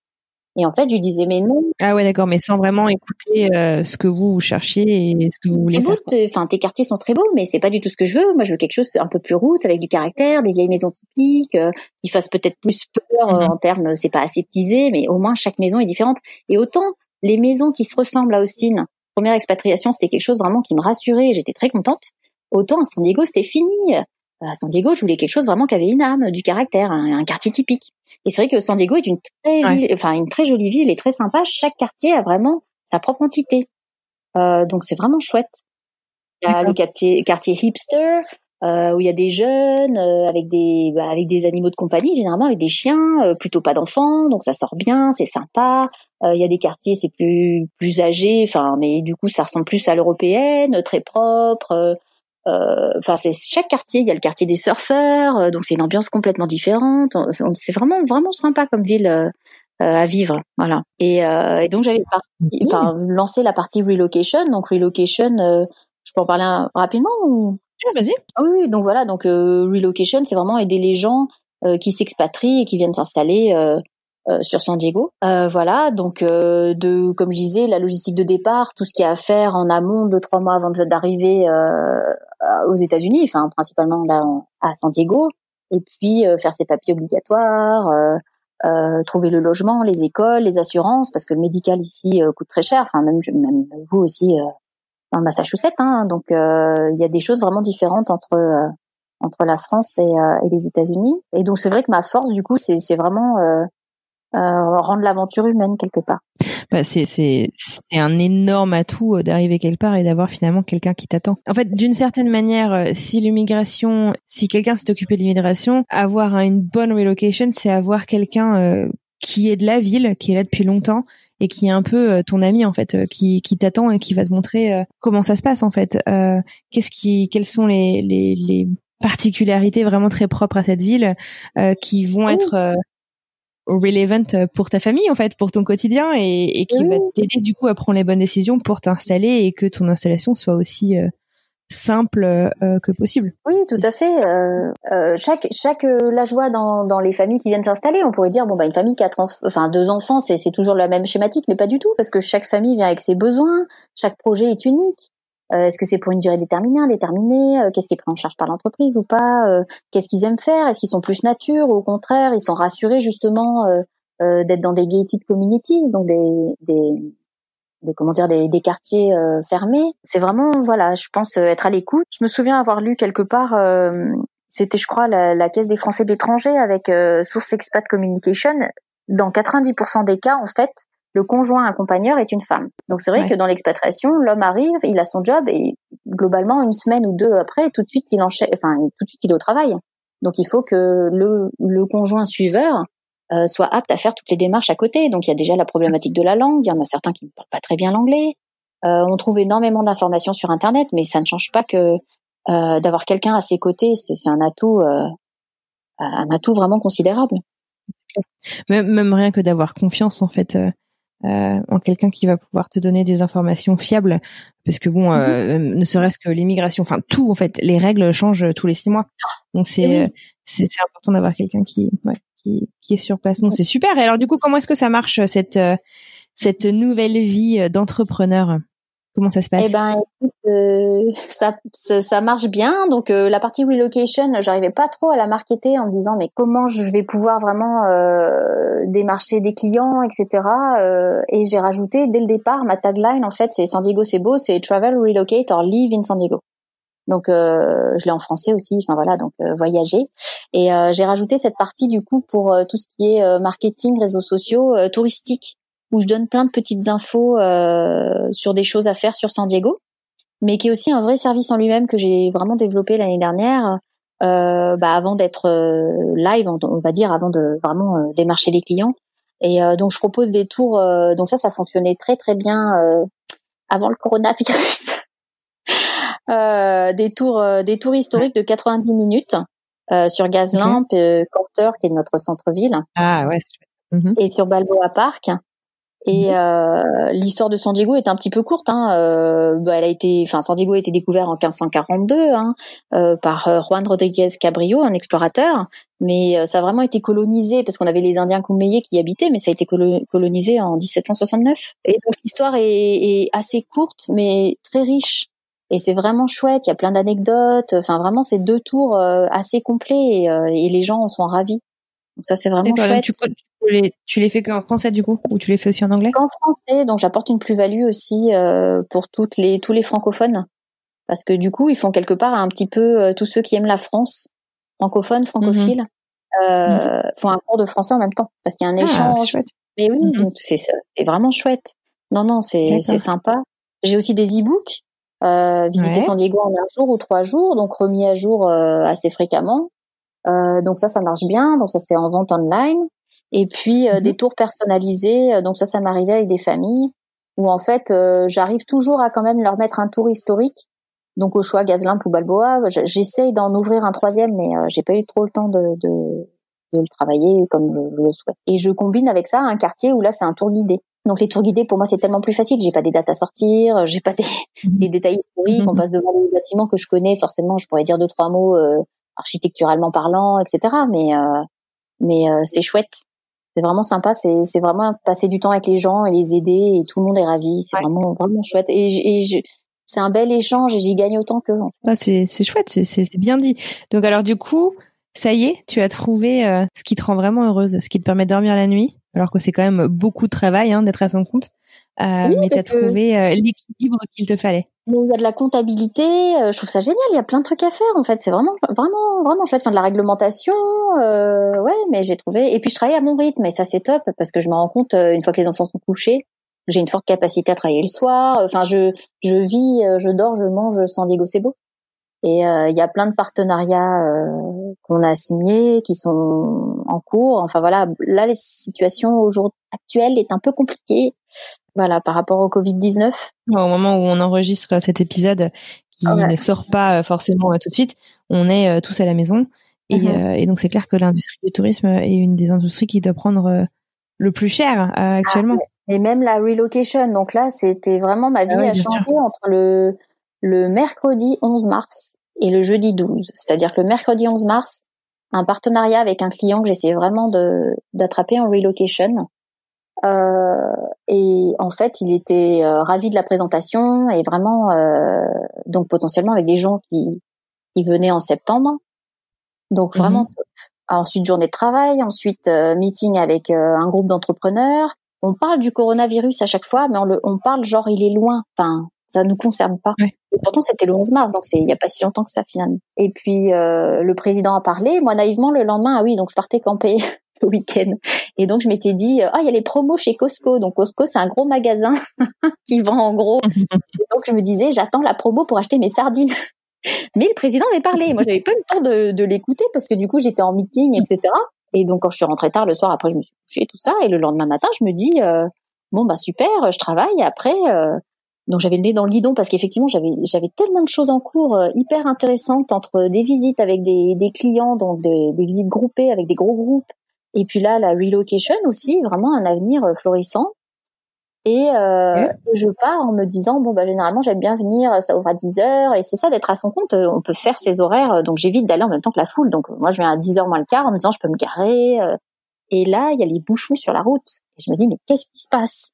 Et en fait, je lui disais mais non.
Ah ouais, d'accord, mais sans vraiment écouter euh, ce que vous cherchiez et ce que vous voulez faire.
Enfin, tes quartiers sont très beaux, mais c'est pas du tout ce que je veux. Moi, je veux quelque chose un peu plus route, avec du caractère, des vieilles maisons typiques, euh, qui fassent peut-être plus peur euh, mhm. en termes, c'est pas aseptisé, mais au moins chaque maison est différente. Et autant les maisons qui se ressemblent à Austin, première expatriation, c'était quelque chose vraiment qui me rassurait, j'étais très contente. Autant à San Diego, c'était fini. À San Diego, je voulais quelque chose vraiment qui avait une âme, du caractère, un, quartier typique. Et c'est vrai que San Diego est une très, enfin une très jolie ville et très sympa. Chaque quartier a vraiment sa propre entité. Euh, donc c'est vraiment chouette. Il y a le quartier, quartier hipster, euh, où il y a des jeunes euh, avec des bah, avec des animaux de compagnie généralement avec des chiens euh, plutôt pas d'enfants donc ça sort bien c'est sympa. Euh, il y a des quartiers c'est plus plus âgé enfin mais du coup ça ressemble plus à l'européenne très propre enfin c'est chaque quartier il y a le quartier des surfeurs donc c'est une ambiance complètement différente. C'est vraiment vraiment sympa comme ville à vivre voilà. Et, et donc j'avais enfin lancé la partie relocation donc relocation je peux en parler rapidement ou?
Vas-y.
Ah oui, donc voilà, donc euh, relocation, c'est vraiment aider les gens euh, qui s'expatrient et qui viennent s'installer euh, sur San Diego. voilà, donc de, comme je disais, la logistique de départ, tout ce qu'il y a à faire en amont, de trois mois avant d'arriver aux États-Unis, enfin principalement là à San Diego, et puis faire ses papiers obligatoires. trouver le logement, les écoles, les assurances, parce que le médical ici coûte très cher. Enfin, même, même vous aussi, en Massachusetts. Hein, donc euh, il y a des choses vraiment différentes entre euh, entre la France et, euh, et les États-Unis. Et donc c'est vrai que ma force du coup c'est c'est vraiment rendre l'aventure humaine quelque part.
Bah, c'est c'est c'est un énorme atout d'arriver quelque part et d'avoir finalement quelqu'un qui t'attend. En fait, d'une certaine manière, si l'immigration, si quelqu'un s'est occupé de l'immigration, avoir une bonne relocation, c'est avoir quelqu'un qui est de la ville, qui est là depuis longtemps et qui est un peu euh, ton ami en fait, euh, qui, qui t'attend et qui va te montrer euh, comment ça se passe en fait. Qu'est-ce qui, quelles sont les, les, les, particularités vraiment très propres à cette ville qui vont être relevant pour ta famille en fait, pour ton quotidien et, et qui va t'aider du coup à prendre les bonnes décisions pour t'installer et que ton installation soit aussi simple euh, que possible.
Oui, tout à fait. Euh, euh, chaque chaque euh, là je vois dans dans les familles qui viennent s'installer, on pourrait dire bon bah une famille quatre enfants, enfin deux enfants, c'est c'est toujours la même schématique, mais pas du tout parce que chaque famille vient avec ses besoins, chaque projet est unique. Est-ce que c'est pour une durée déterminée, indéterminée Qu'est-ce qui est pris en charge par l'entreprise ou pas Qu'est-ce qu'ils aiment faire Est-ce qu'ils sont plus nature ou au contraire ils sont rassurés justement euh, d'être dans des gated communities, donc des, des, des comment dire, des, des quartiers euh, fermés. C'est vraiment, voilà, je pense être à l'écoute. Je me souviens avoir lu quelque part, c'était, je crois, la, la, Caisse des Français d'étrangers avec Source Expat Communication. Dans 90% des cas, en fait, le conjoint accompagneur est une femme. Donc c'est vrai que dans l'expatriation, l'homme arrive, il a son job et globalement une semaine ou deux après, tout de suite il enchaîne, enfin tout de suite il est au travail. Donc il faut que le, le conjoint suiveur euh, soit apte à faire toutes les démarches à côté. Donc il y a déjà la problématique de la langue. Il y en a certains qui ne parlent pas très bien l'anglais. Euh, on trouve énormément d'informations sur Internet, mais ça ne change pas que euh, d'avoir quelqu'un à ses côtés, c'est un atout, euh, un atout vraiment considérable.
Même, même rien que d'avoir confiance en fait euh, euh, en quelqu'un qui va pouvoir te donner des informations fiables parce que bon euh, mhm. ne serait-ce que l'immigration enfin tout en fait les règles changent tous les six mois donc c'est eh euh, c'est important d'avoir quelqu'un qui ouais, qui est sur place c'est super et alors du coup comment est-ce que ça marche cette cette nouvelle vie d'entrepreneur? Comment ça se passe?
Eh ben, euh, ça, ça, marche bien. Donc euh, la partie relocation, j'arrivais pas trop à la marketer en me disant mais comment je vais pouvoir vraiment euh, démarcher des clients, etc. Euh, et j'ai rajouté dès le départ ma tagline en fait, c'est San Diego c'est beau, c'est travel, relocate or live in San Diego. Donc je l'ai en français aussi. Enfin voilà, donc voyager. Et j'ai rajouté cette partie du coup pour tout ce qui est marketing, réseaux sociaux, touristiques où je donne plein de petites infos euh, sur des choses à faire sur San Diego, mais qui est aussi un vrai service en lui-même que j'ai vraiment développé l'année dernière, euh, bah, avant d'être euh, live, on va dire, avant de vraiment euh, démarcher les clients. Et euh, donc je propose des tours. donc ça, ça fonctionnait très très bien avant le coronavirus. Des tours, des tours historiques de 90 minutes sur Gazlamp, okay. qui est notre centre-ville.
Ah ouais.
Mhm. Et sur Balboa Park. Et mhm. euh, l'histoire de San Diego est un petit peu courte. Hein. Euh, bah, elle a été, enfin, San Diego a été découvert en 1542 hein, euh, par euh, Juan Rodriguez Cabrillo, un explorateur. Mais euh, ça a vraiment été colonisé parce qu'on avait les Indiens Kumeyaay qui y habitaient, mais ça a été colonisé en 1769. Et donc l'histoire est, est, assez courte, mais très riche. Et c'est vraiment chouette. Il y a plein d'anecdotes. Enfin, vraiment, c'est deux tours assez complets et, et les gens en sont ravis. Donc ça, c'est vraiment chouette.
Tu, les, tu les fais qu'en français du coup ou tu les fais aussi en anglais?
En français, donc j'apporte une plus-value aussi euh, pour toutes les tous les francophones parce que du coup ils font quelque part un petit peu euh, tous ceux qui aiment la France, francophones, francophiles, mhm. euh, font un cours de français en même temps parce qu'il y a un ah, échange.
Chouette.
Mais oui, c'est c'est vraiment chouette. Non non, c'est c'est sympa. J'ai aussi des e-books. Euh, visiter San Diego en un jour ou trois jours, donc remis à jour euh, assez fréquemment. Euh, donc ça, ça marche bien. Donc ça, c'est en vente online. Et puis euh, des mhm. tours personnalisés. Euh, donc ça, ça m'arrivait avec des familles où en fait, j'arrive toujours à quand même leur mettre un tour historique. Donc au choix Gazlimp ou Balboa, j'essaye d'en ouvrir un troisième, mais j'ai pas eu trop le temps de, de, de le travailler comme je, le souhaite. Et je combine avec ça un quartier où là c'est un tour guidé. Donc les tours guidés pour moi c'est tellement plus facile. J'ai pas des dates à sortir, j'ai pas des, mhm. des détails historiques. On passe devant des bâtiments que je connais forcément. Je pourrais dire deux trois mots euh, architecturalement parlant, etc. Mais euh, mais euh, c'est chouette. C'est vraiment sympa. C'est c'est vraiment passer du temps avec les gens et les aider et tout le monde est ravi. C'est vraiment vraiment chouette. Et, et c'est un bel échange et j'y gagne autant que.
Ah, c'est c'est chouette. C'est c'est bien dit. Donc alors du coup, ça y est, tu as trouvé euh, ce qui te rend vraiment heureuse, ce qui te permet de dormir la nuit, alors que c'est quand même beaucoup de travail hein, d'être à son compte. Euh, mais tu as trouvé euh, l'équilibre qu'il te fallait.
il y a de la comptabilité, euh, je trouve ça génial, il y a plein de trucs à faire en fait, c'est vraiment vraiment vraiment chouette, enfin de la réglementation, euh, ouais, mais j'ai trouvé et puis je travaille à mon rythme et ça c'est top parce que je me rends compte une fois que les enfants sont couchés, j'ai une forte capacité à travailler le soir, enfin je je vis, je dors, je mange San Diego c'est beau. Et il y a plein de partenariats qu'on a signés, qui sont en cours. Enfin voilà, là la situation aujourd'hui actuelle est un peu compliquée voilà, par rapport au Covid-19.
Au moment où on enregistre cet épisode qui ne sort pas euh, forcément euh, tout de suite, on est euh, tous à la maison. Et, mm-hmm. et donc c'est clair que l'industrie du tourisme est une des industries qui doit prendre le plus cher actuellement.
Ah, et même la relocation. Donc là, c'était vraiment ma ah vie a changé entre le, le mercredi 11 mars et le jeudi 12. C'est-à-dire que le mercredi 11 mars, un partenariat avec un client que j'essayais vraiment de d'attraper en relocation. Euh, et en fait, il était euh, ravi de la présentation et vraiment, euh, donc potentiellement avec des gens qui, qui venaient en septembre. Donc mhm. vraiment top. Ensuite, journée de travail. Ensuite, meeting avec un groupe d'entrepreneurs. On parle du coronavirus à chaque fois, mais on, le, on parle genre il est loin. Enfin, ça nous concerne pas. Et pourtant, c'était le 11 mars, donc c'est il y a pas si longtemps que ça finalement. Et puis le président a parlé. Moi, naïvement, le lendemain, ah oui, donc je partais camper <laughs> le week-end. Et donc je m'étais dit, ah il y a les promos chez Costco. Donc Costco c'est un gros magasin <laughs> qui vend en gros. <laughs> donc je me disais, j'attends la promo pour acheter mes sardines. Mais le président avait parlé. Moi j'avais pas eu le temps de, de l'écouter parce que du coup j'étais en meeting, etc. Et donc quand je suis rentrée tard le soir, après je me suis couchée tout ça. Et le lendemain matin je me dis, euh, bon bah super, je travaille. Après euh, donc j'avais le nez dans le guidon parce qu'effectivement j'avais j'avais tellement de choses en cours euh, hyper intéressantes entre des visites avec des, des clients, donc des, des visites groupées avec des gros groupes, et puis là, la relocation aussi, vraiment un avenir euh, florissant. Et euh, je pars en me disant bon bah généralement j'aime bien venir, ça ouvre à 10 heures et c'est ça d'être à son compte. Euh, on peut faire ses horaires, donc j'évite d'aller en même temps que la foule. Donc moi je viens à 10 heures moins le quart en me disant je peux me garer. Et là il y a les bouchons sur la route. Et je me dis mais qu'est-ce qui se passe?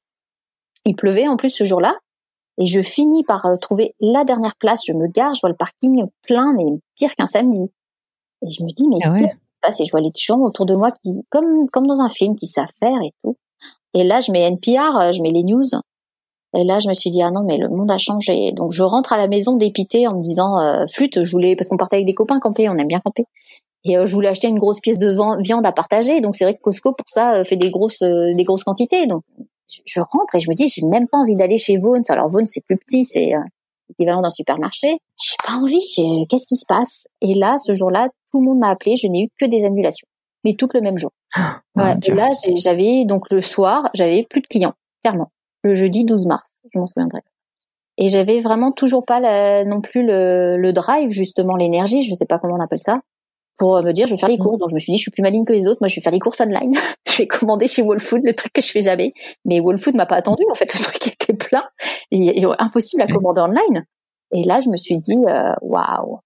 Il pleuvait en plus ce jour-là et je finis par trouver la dernière place. Je me gare, je vois le parking plein mais pire qu'un samedi. Et je me dis mais ah et je vois les gens autour de moi qui, comme, comme dans un film, qui savent faire et tout. Et là, je mets NPR, euh, je mets les news. Et là, je me suis dit, ah non, mais le monde a changé. Donc, je rentre à la maison dépité en me disant, euh, flûte, je voulais, parce qu'on partait avec des copains camper, on aime bien camper. Et euh, je voulais acheter une grosse pièce de viande à partager. Donc, c'est vrai que Costco, pour ça, fait des grosses, des grosses quantités. Donc, je rentre et je me dis, j'ai même pas envie d'aller chez Vaughn. Alors, Vaughn, c'est plus petit, c'est l'équivalent d'un supermarché. J'ai pas envie, qu'est-ce qui se passe? Et là, ce jour-là, tout le monde m'a appelé, je n'ai eu que des annulations, mais toutes le même jour. <gasps> Ah, et là, j'avais donc le soir, j'avais plus de clients, clairement. Le jeudi 12 mars, je m'en souviendrai. Et j'avais vraiment toujours pas non plus le, drive, justement l'énergie, je sais pas comment on appelle ça, pour me dire je vais faire les courses. Donc je me suis dit je suis plus maligne que les autres, moi je vais faire les courses online. <laughs> je vais commander chez Food, le truc que je fais jamais. Mais Food m'a pas attendu en fait, le truc <laughs> était plein et, impossible à commander online. Et là je me suis dit euh, waouh,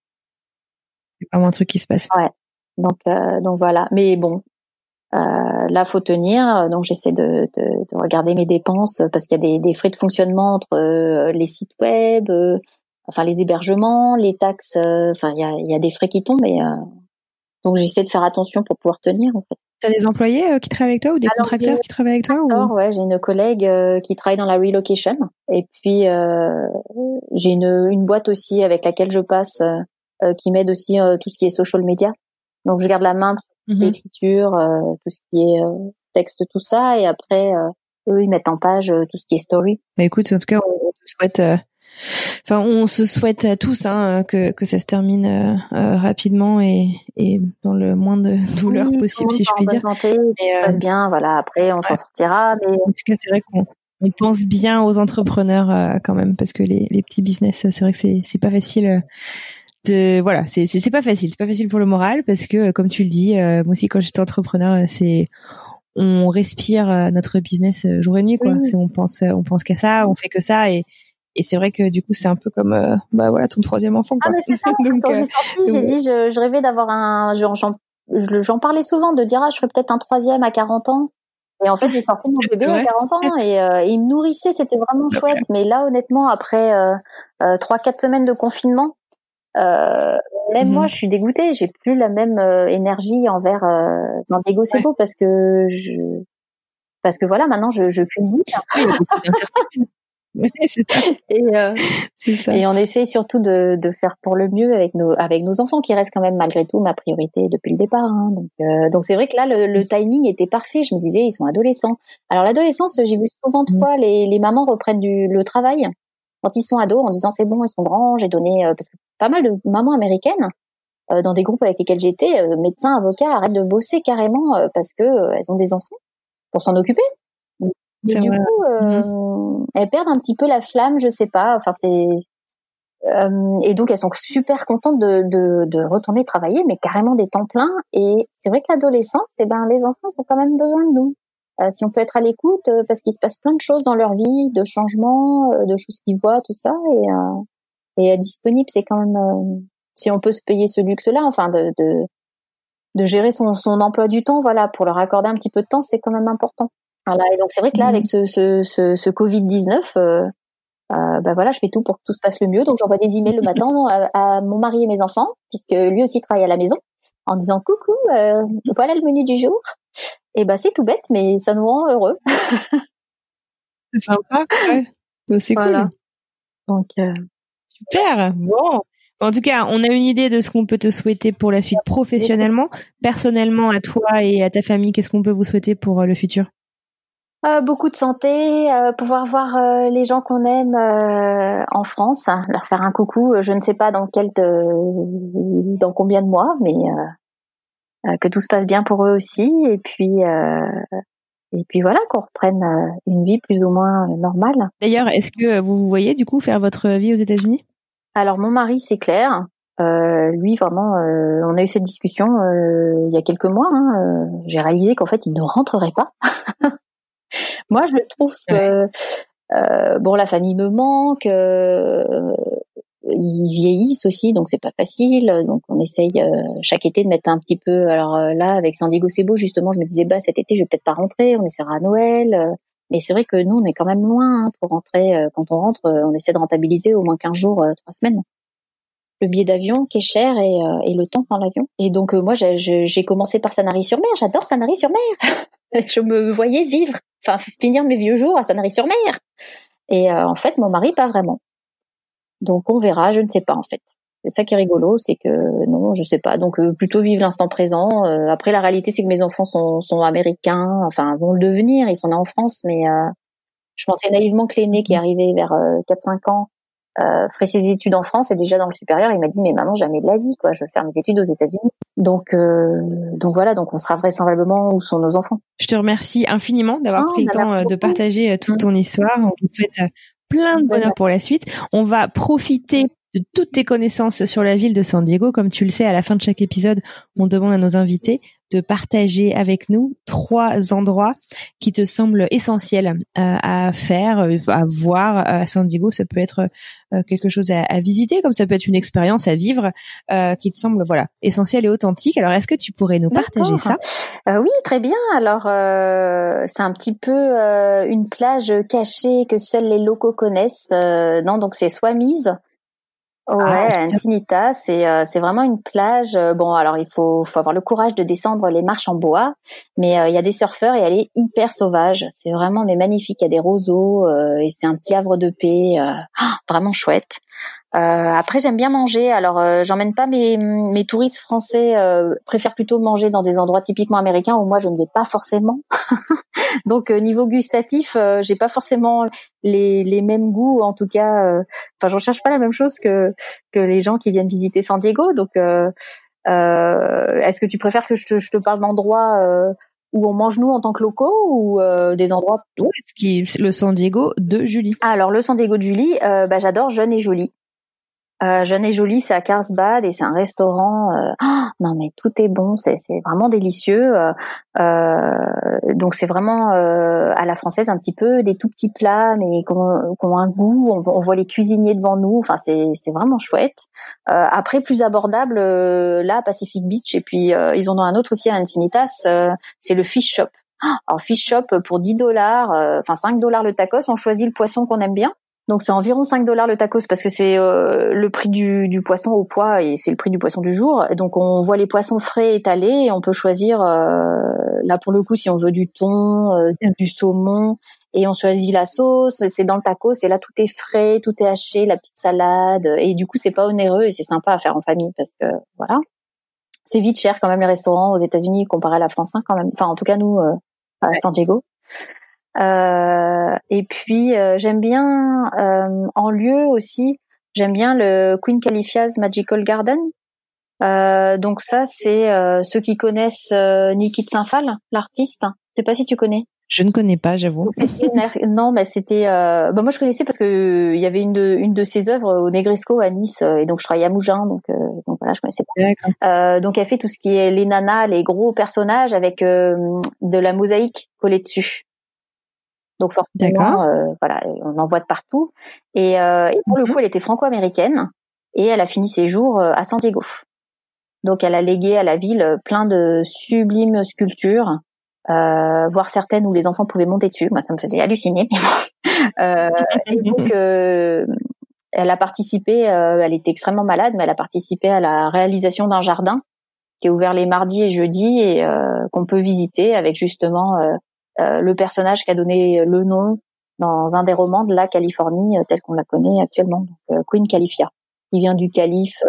c'est vraiment un truc qui se passe.
Ouais. Donc euh, donc voilà. Mais bon, euh, là faut tenir. Donc j'essaie de, de, de, regarder mes dépenses parce qu'il y a des, des, frais de fonctionnement entre euh, les sites web, euh, enfin les hébergements, les taxes. Enfin il y a, y a des frais qui tombent. Et, donc j'essaie de faire attention pour pouvoir tenir en fait.
T'as des employés qui travaillent avec toi ou des contracteurs qui travaillent avec toi
ou... ouais, j'ai une collègue qui travaille dans la relocation et puis euh, j'ai une, une boîte aussi avec laquelle je passe euh, qui m'aide aussi euh, tout ce qui est social media. Donc je garde la main sur tout ce qui est mhm. écriture, euh, tout ce qui est texte, tout ça, et après eux ils mettent en page tout ce qui est story.
Mais écoute, en tout cas, on te souhaite, enfin on se souhaite à tous hein, que que ça se termine euh, rapidement et et dans le moins de douleur possible, si je puis dire.
Santé, mais, euh, passe bien, voilà. Après, on s'en sortira. Mais
en tout cas, c'est vrai qu'on on pense bien aux entrepreneurs quand même parce que les les petits business, c'est vrai que c'est c'est pas facile voilà, c'est c'est pas facile, c'est pas facile pour le moral parce que comme tu le dis, euh, moi aussi quand j'étais entrepreneur, euh, c'est on respire euh, notre business jour et nuit quoi. On pense on pense qu'à ça, on fait que ça et et c'est vrai que du coup c'est un peu comme bah voilà ton troisième enfant
quoi. Ah mais c'est ça. <laughs> Donc, quand j'ai dit je, je rêvais d'avoir un j'en parlais souvent de dire ah je ferais peut-être un troisième à 40 ans. Et en fait, j'ai sorti mon bébé <laughs> à 40 ans et, et il me nourrissait, c'était vraiment chouette. Mais là, honnêtement, après trois, quatre semaines de confinement, euh, même moi, mhm. je suis dégoûtée. J'ai plus la même euh, énergie envers euh, San Diego parce que je, parce que voilà, maintenant je, je cuisine. <laughs> <laughs> et, euh, ça. et on essaie surtout de, de faire pour le mieux avec nos avec nos enfants qui restent quand même malgré tout ma priorité depuis le départ. Hein. Donc euh, donc c'est vrai que là le, le, timing était parfait. Je me disais ils sont adolescents. Alors l'adolescence j'ai vu souvent de fois les, les mamans reprennent du, le travail quand ils sont ados en disant c'est bon, ils sont grands, j'ai donné euh, parce que pas mal de mamans américaines euh, dans des groupes avec lesquels j'étais, euh, médecins, avocats, arrêtent de bosser carrément parce que elles ont des enfants pour s'en occuper. Du coup, mm-hmm. elles perdent un petit peu la flamme, je sais pas. Enfin, c'est et donc elles sont super contentes de, de, de, retourner travailler, mais carrément des temps pleins. Et c'est vrai que l'adolescence, eh ben les enfants ont quand même besoin de nous. Euh, si on peut être à l'écoute, euh, parce qu'il se passe plein de choses dans leur vie, de changements, euh, de choses qu'ils voient, tout ça, et, et être disponible, c'est quand même, si on peut se payer ce luxe-là, enfin de, de, de gérer son, son emploi du temps, voilà, pour leur accorder un petit peu de temps, c'est quand même important. Voilà, et donc c'est vrai que là, mmh. avec ce, ce, ce, ce Covid 19, euh, euh, bah voilà, je fais tout pour que tout se passe le mieux. Donc j'envoie des emails le <laughs> matin à, à, mon mari et mes enfants, puisque lui aussi travaille à la maison. en disant coucou, voilà le menu du jour. Et ben c'est tout bête, mais ça nous rend heureux. <laughs>
c'est sympa. Ouais. C'est cool.
Donc
super. Bon. En tout cas, on a une idée de ce qu'on peut te souhaiter pour la suite professionnellement, personnellement à toi et à ta famille. Qu'est-ce qu'on peut vous souhaiter pour le futur?
Euh, beaucoup de santé, euh, pouvoir voir euh, les gens qu'on aime en France, hein, leur faire un coucou. Je ne sais pas dans quel, dans combien de mois, mais que tout se passe bien pour eux aussi. Et puis, et puis voilà, qu'on reprenne une vie plus ou moins normale.
D'ailleurs, est-ce que vous vous voyez du coup faire votre vie aux États-Unis?
Alors mon mari, c'est clair. lui, vraiment, on a eu cette discussion il y a quelques mois. Hein, J'ai réalisé qu'en fait, il ne rentrerait pas. <laughs> Moi, je trouve <laughs> que euh, bon, la famille me manque. Euh, ils vieillissent aussi, donc c'est pas facile. Donc on essaye euh, chaque été de mettre un petit peu. Alors euh, là, avec San Diego, c'est beau. Justement, je me disais bah cet été, je vais peut-être pas rentrer. On essaiera à Noël. Mais c'est vrai que nous, on est quand même loin hein, pour rentrer. Quand on rentre, on essaie de rentabiliser au moins 15 jours, 3 semaines le billet d'avion qui est cher et, euh, et le temps dans l'avion. Et donc euh, moi j'ai commencé par Sanary-sur-Mer, j'adore Sanary-sur-Mer. <laughs> je me voyais vivre, enfin finir mes vieux jours à Sanary-sur-Mer. Et euh, en fait mon mari pas vraiment. Donc on verra, je ne sais pas en fait. C'est ça qui est rigolo, c'est que non, je sais pas. Donc plutôt vivre l'instant présent. après la réalité c'est que mes enfants sont, sont américains, enfin vont le devenir, ils sont nés en France, mais je pensais naïvement que l'aîné qui est arrivé vers 4-5 ans euh, ferait ses études en France et déjà dans le supérieur, il m'a dit mais maman jamais de la vie quoi, je veux faire mes études aux États-Unis. Donc euh, donc voilà, donc on sera vraisemblablement où sont nos enfants.
Je te remercie infiniment d'avoir oh, pris le temps euh, de partager euh, toute ton histoire. On vous souhaite plein de bonheur pour la suite. On va profiter de toutes tes connaissances sur la ville de San Diego. Comme tu le sais, à la fin de chaque épisode, on demande à nos invités de partager avec nous trois endroits qui te semblent essentiels euh, à faire, euh, à voir à San Diego. Ça peut être euh, quelque chose à, visiter, comme ça peut être une expérience à vivre qui te semble voilà essentielle et authentique. Alors, est-ce que tu pourrais nous partager ça?
Oui, très bien. Alors, c'est un petit peu une plage cachée que seuls les locaux connaissent. non, donc c'est mise Ouais, ah, Encinitas, c'est euh, c'est vraiment une plage. Euh, bon, alors il faut faut avoir le courage de descendre les marches en bois, mais euh, il y a des surfeurs et elle est hyper sauvage. C'est vraiment mais magnifique. Il y a des roseaux et c'est un petit havre de paix, vraiment chouette. Euh, après, j'aime bien manger. Alors, euh, j'emmène pas mes, mes touristes français. Euh, préfèrent plutôt manger dans des endroits typiquement américains où moi je ne vais pas forcément. <laughs> Donc, niveau gustatif, j'ai pas forcément les, les mêmes goûts. En tout cas, enfin, je recherche pas la même chose que que les gens qui viennent visiter San Diego. Donc, est-ce que tu préfères que je te, je te parle d'endroits où on mange nous en tant que locaux ou des endroits
oui, qui le San Diego de Julie.
Alors le San Diego de Julie, bah, j'adore jeune et jolie. Euh, Jeune et jolie, c'est à Carlsbad et c'est un restaurant. Euh, oh, non mais tout est bon, c'est vraiment délicieux. Euh, euh, donc c'est vraiment à la française un petit peu des tout petits plats mais qui ont, un goût. On, voit les cuisiniers devant nous. Enfin c'est vraiment chouette. après plus abordable là Pacific Beach et puis ils en ont un autre aussi à Encinitas. c'est le Fish Shop. Oh, alors Fish Shop pour 10 dollars, enfin 5 dollars le tacos. On choisit le poisson qu'on aime bien. Donc c'est environ 5 dollars le tacos parce que c'est euh, le prix du, du, poisson au poids et c'est le prix du poisson du jour. Donc on voit les poissons frais étalés et on peut choisir euh, là pour le coup si on veut du thon, euh, du saumon et on choisit la sauce. C'est dans le tacos et là tout est frais, tout est haché, la petite salade et du coup c'est pas onéreux et c'est sympa à faire en famille parce que voilà. C'est vite cher quand même les restaurants aux États-Unis comparé à la France hein, quand même. Enfin en tout cas nous à San Diego. Euh, et puis euh, j'aime bien euh, en lieu aussi, j'aime bien le Queen Califia's Magical Garden. donc ça c'est ceux qui connaissent Niki Saint-Phal, l'artiste. Je sais pas si tu connais.
Je ne connais pas, j'avoue.
non, mais c'était. bah moi, je connaissais parce que il y avait une de une de ses œuvres au Negresco à Nice, et donc je travaillais à Mougins, donc donc voilà, je connaissais pas. donc elle fait tout ce qui est les nanas, les gros personnages avec de la mosaïque collée dessus. Donc forcément, euh, voilà, on en voit de partout. Et, euh, et pour le mhm. coup, elle était franco-américaine et elle a fini ses jours euh, à San Diego. Donc elle a légué à la ville plein de sublimes sculptures, euh, voire certaines où les enfants pouvaient monter dessus. Moi, ça me faisait halluciner. <laughs> euh, et donc, <laughs> euh, elle a participé. elle était extrêmement malade, mais elle a participé à la réalisation d'un jardin qui est ouvert les mardis et jeudis et qu'on peut visiter avec justement le personnage qui a donné le nom dans un des romans de la Californie telle qu'on la connaît actuellement, donc, Queen Califia, qui vient du calife.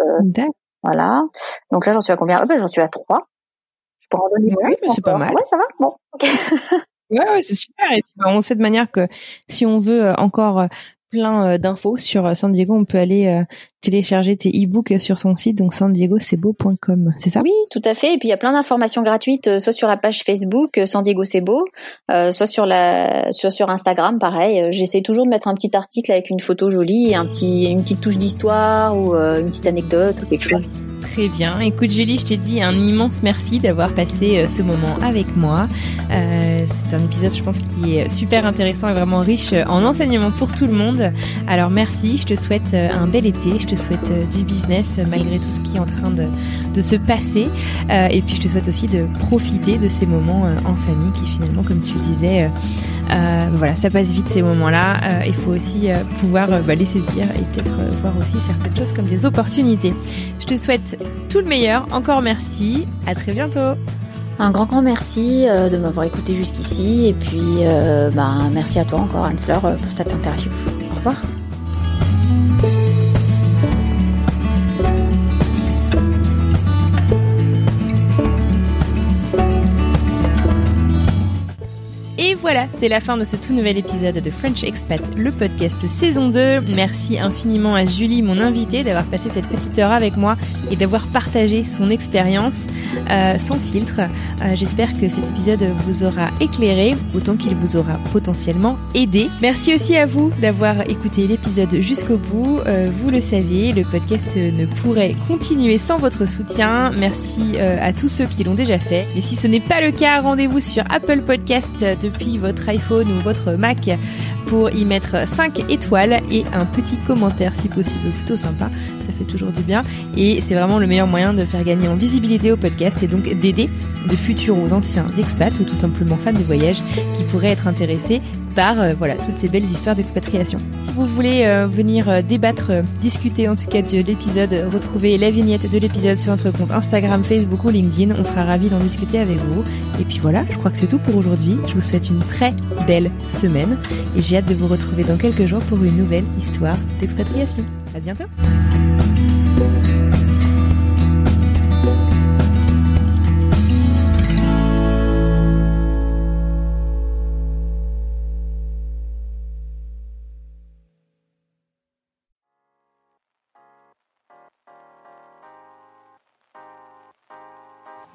voilà. Donc là, j'en suis à combien? Ah ben, J'en suis à trois.
Je pourrais en donner plus. C'est pas mal.
Ouais, ça va. Bon.
ouais, ouais, c'est super. Et puis, on sait de manière que si on veut encore plein euh, d'infos sur euh, San Diego. On peut aller euh, télécharger tes e-books sur son site, donc sandiegocebo.com. C'est ça?
Oui, tout à fait. Et puis il y a plein d'informations gratuites, soit sur la page Facebook San Diego C'est Beau, soit sur la, soit sur Instagram, pareil. J'essaie toujours de mettre un petit article avec une photo jolie et un petit, une petite touche d'histoire ou une petite anecdote ou quelque chose.
Très bien. Écoute Julie, je t'ai dit un immense merci d'avoir passé ce moment avec moi. Euh, c'est un épisode, je pense, qui est super intéressant et vraiment riche en enseignements pour tout le monde. Alors merci, je te souhaite euh, un bel été, je te souhaite du business malgré tout ce qui est en train de, se passer. et puis je te souhaite aussi de profiter de ces moments en famille qui finalement, comme tu disais, voilà, ça passe vite ces moments-là. Il faut aussi pouvoir bah, les saisir et peut-être voir aussi certaines choses comme des opportunités. Je te souhaite tout le meilleur. Encore merci. À très bientôt.
Un grand grand merci euh, de m'avoir écouté jusqu'ici et puis euh, ben, merci à toi encore Anne-Fleur euh, pour cette interview. Au revoir.
Voilà, c'est la fin de ce tout nouvel épisode de French Expat, le podcast saison 2. Merci infiniment à Julie, mon invitée, d'avoir passé cette petite heure avec moi et d'avoir partagé son expérience euh, sans filtre. Euh, j'espère que cet épisode vous aura éclairé autant qu'il vous aura potentiellement aidé. Merci aussi à vous d'avoir écouté l'épisode jusqu'au bout. Euh, vous le savez, le podcast ne pourrait continuer sans votre soutien. Merci à tous ceux qui l'ont déjà fait. Et si ce n'est pas le cas, rendez-vous sur Apple Podcast depuis votre iPhone ou votre Mac pour y mettre 5 étoiles et un petit commentaire si possible, plutôt sympa, ça fait toujours du bien. Et c'est vraiment le meilleur moyen de faire gagner en visibilité au podcast et donc d'aider de futurs aux anciens expats ou tout simplement fans de voyage qui pourraient être intéressés euh, voilà toutes ces belles histoires d'expatriation. Si vous voulez euh, venir euh, débattre, discuter en tout cas de l'épisode, retrouver la vignette de l'épisode sur notre compte Instagram, Facebook ou LinkedIn, on sera ravis d'en discuter avec vous. Et puis voilà, je crois que c'est tout pour aujourd'hui. Je vous souhaite une très belle semaine et j'ai hâte de vous retrouver dans quelques jours pour une nouvelle histoire d'expatriation. À bientôt.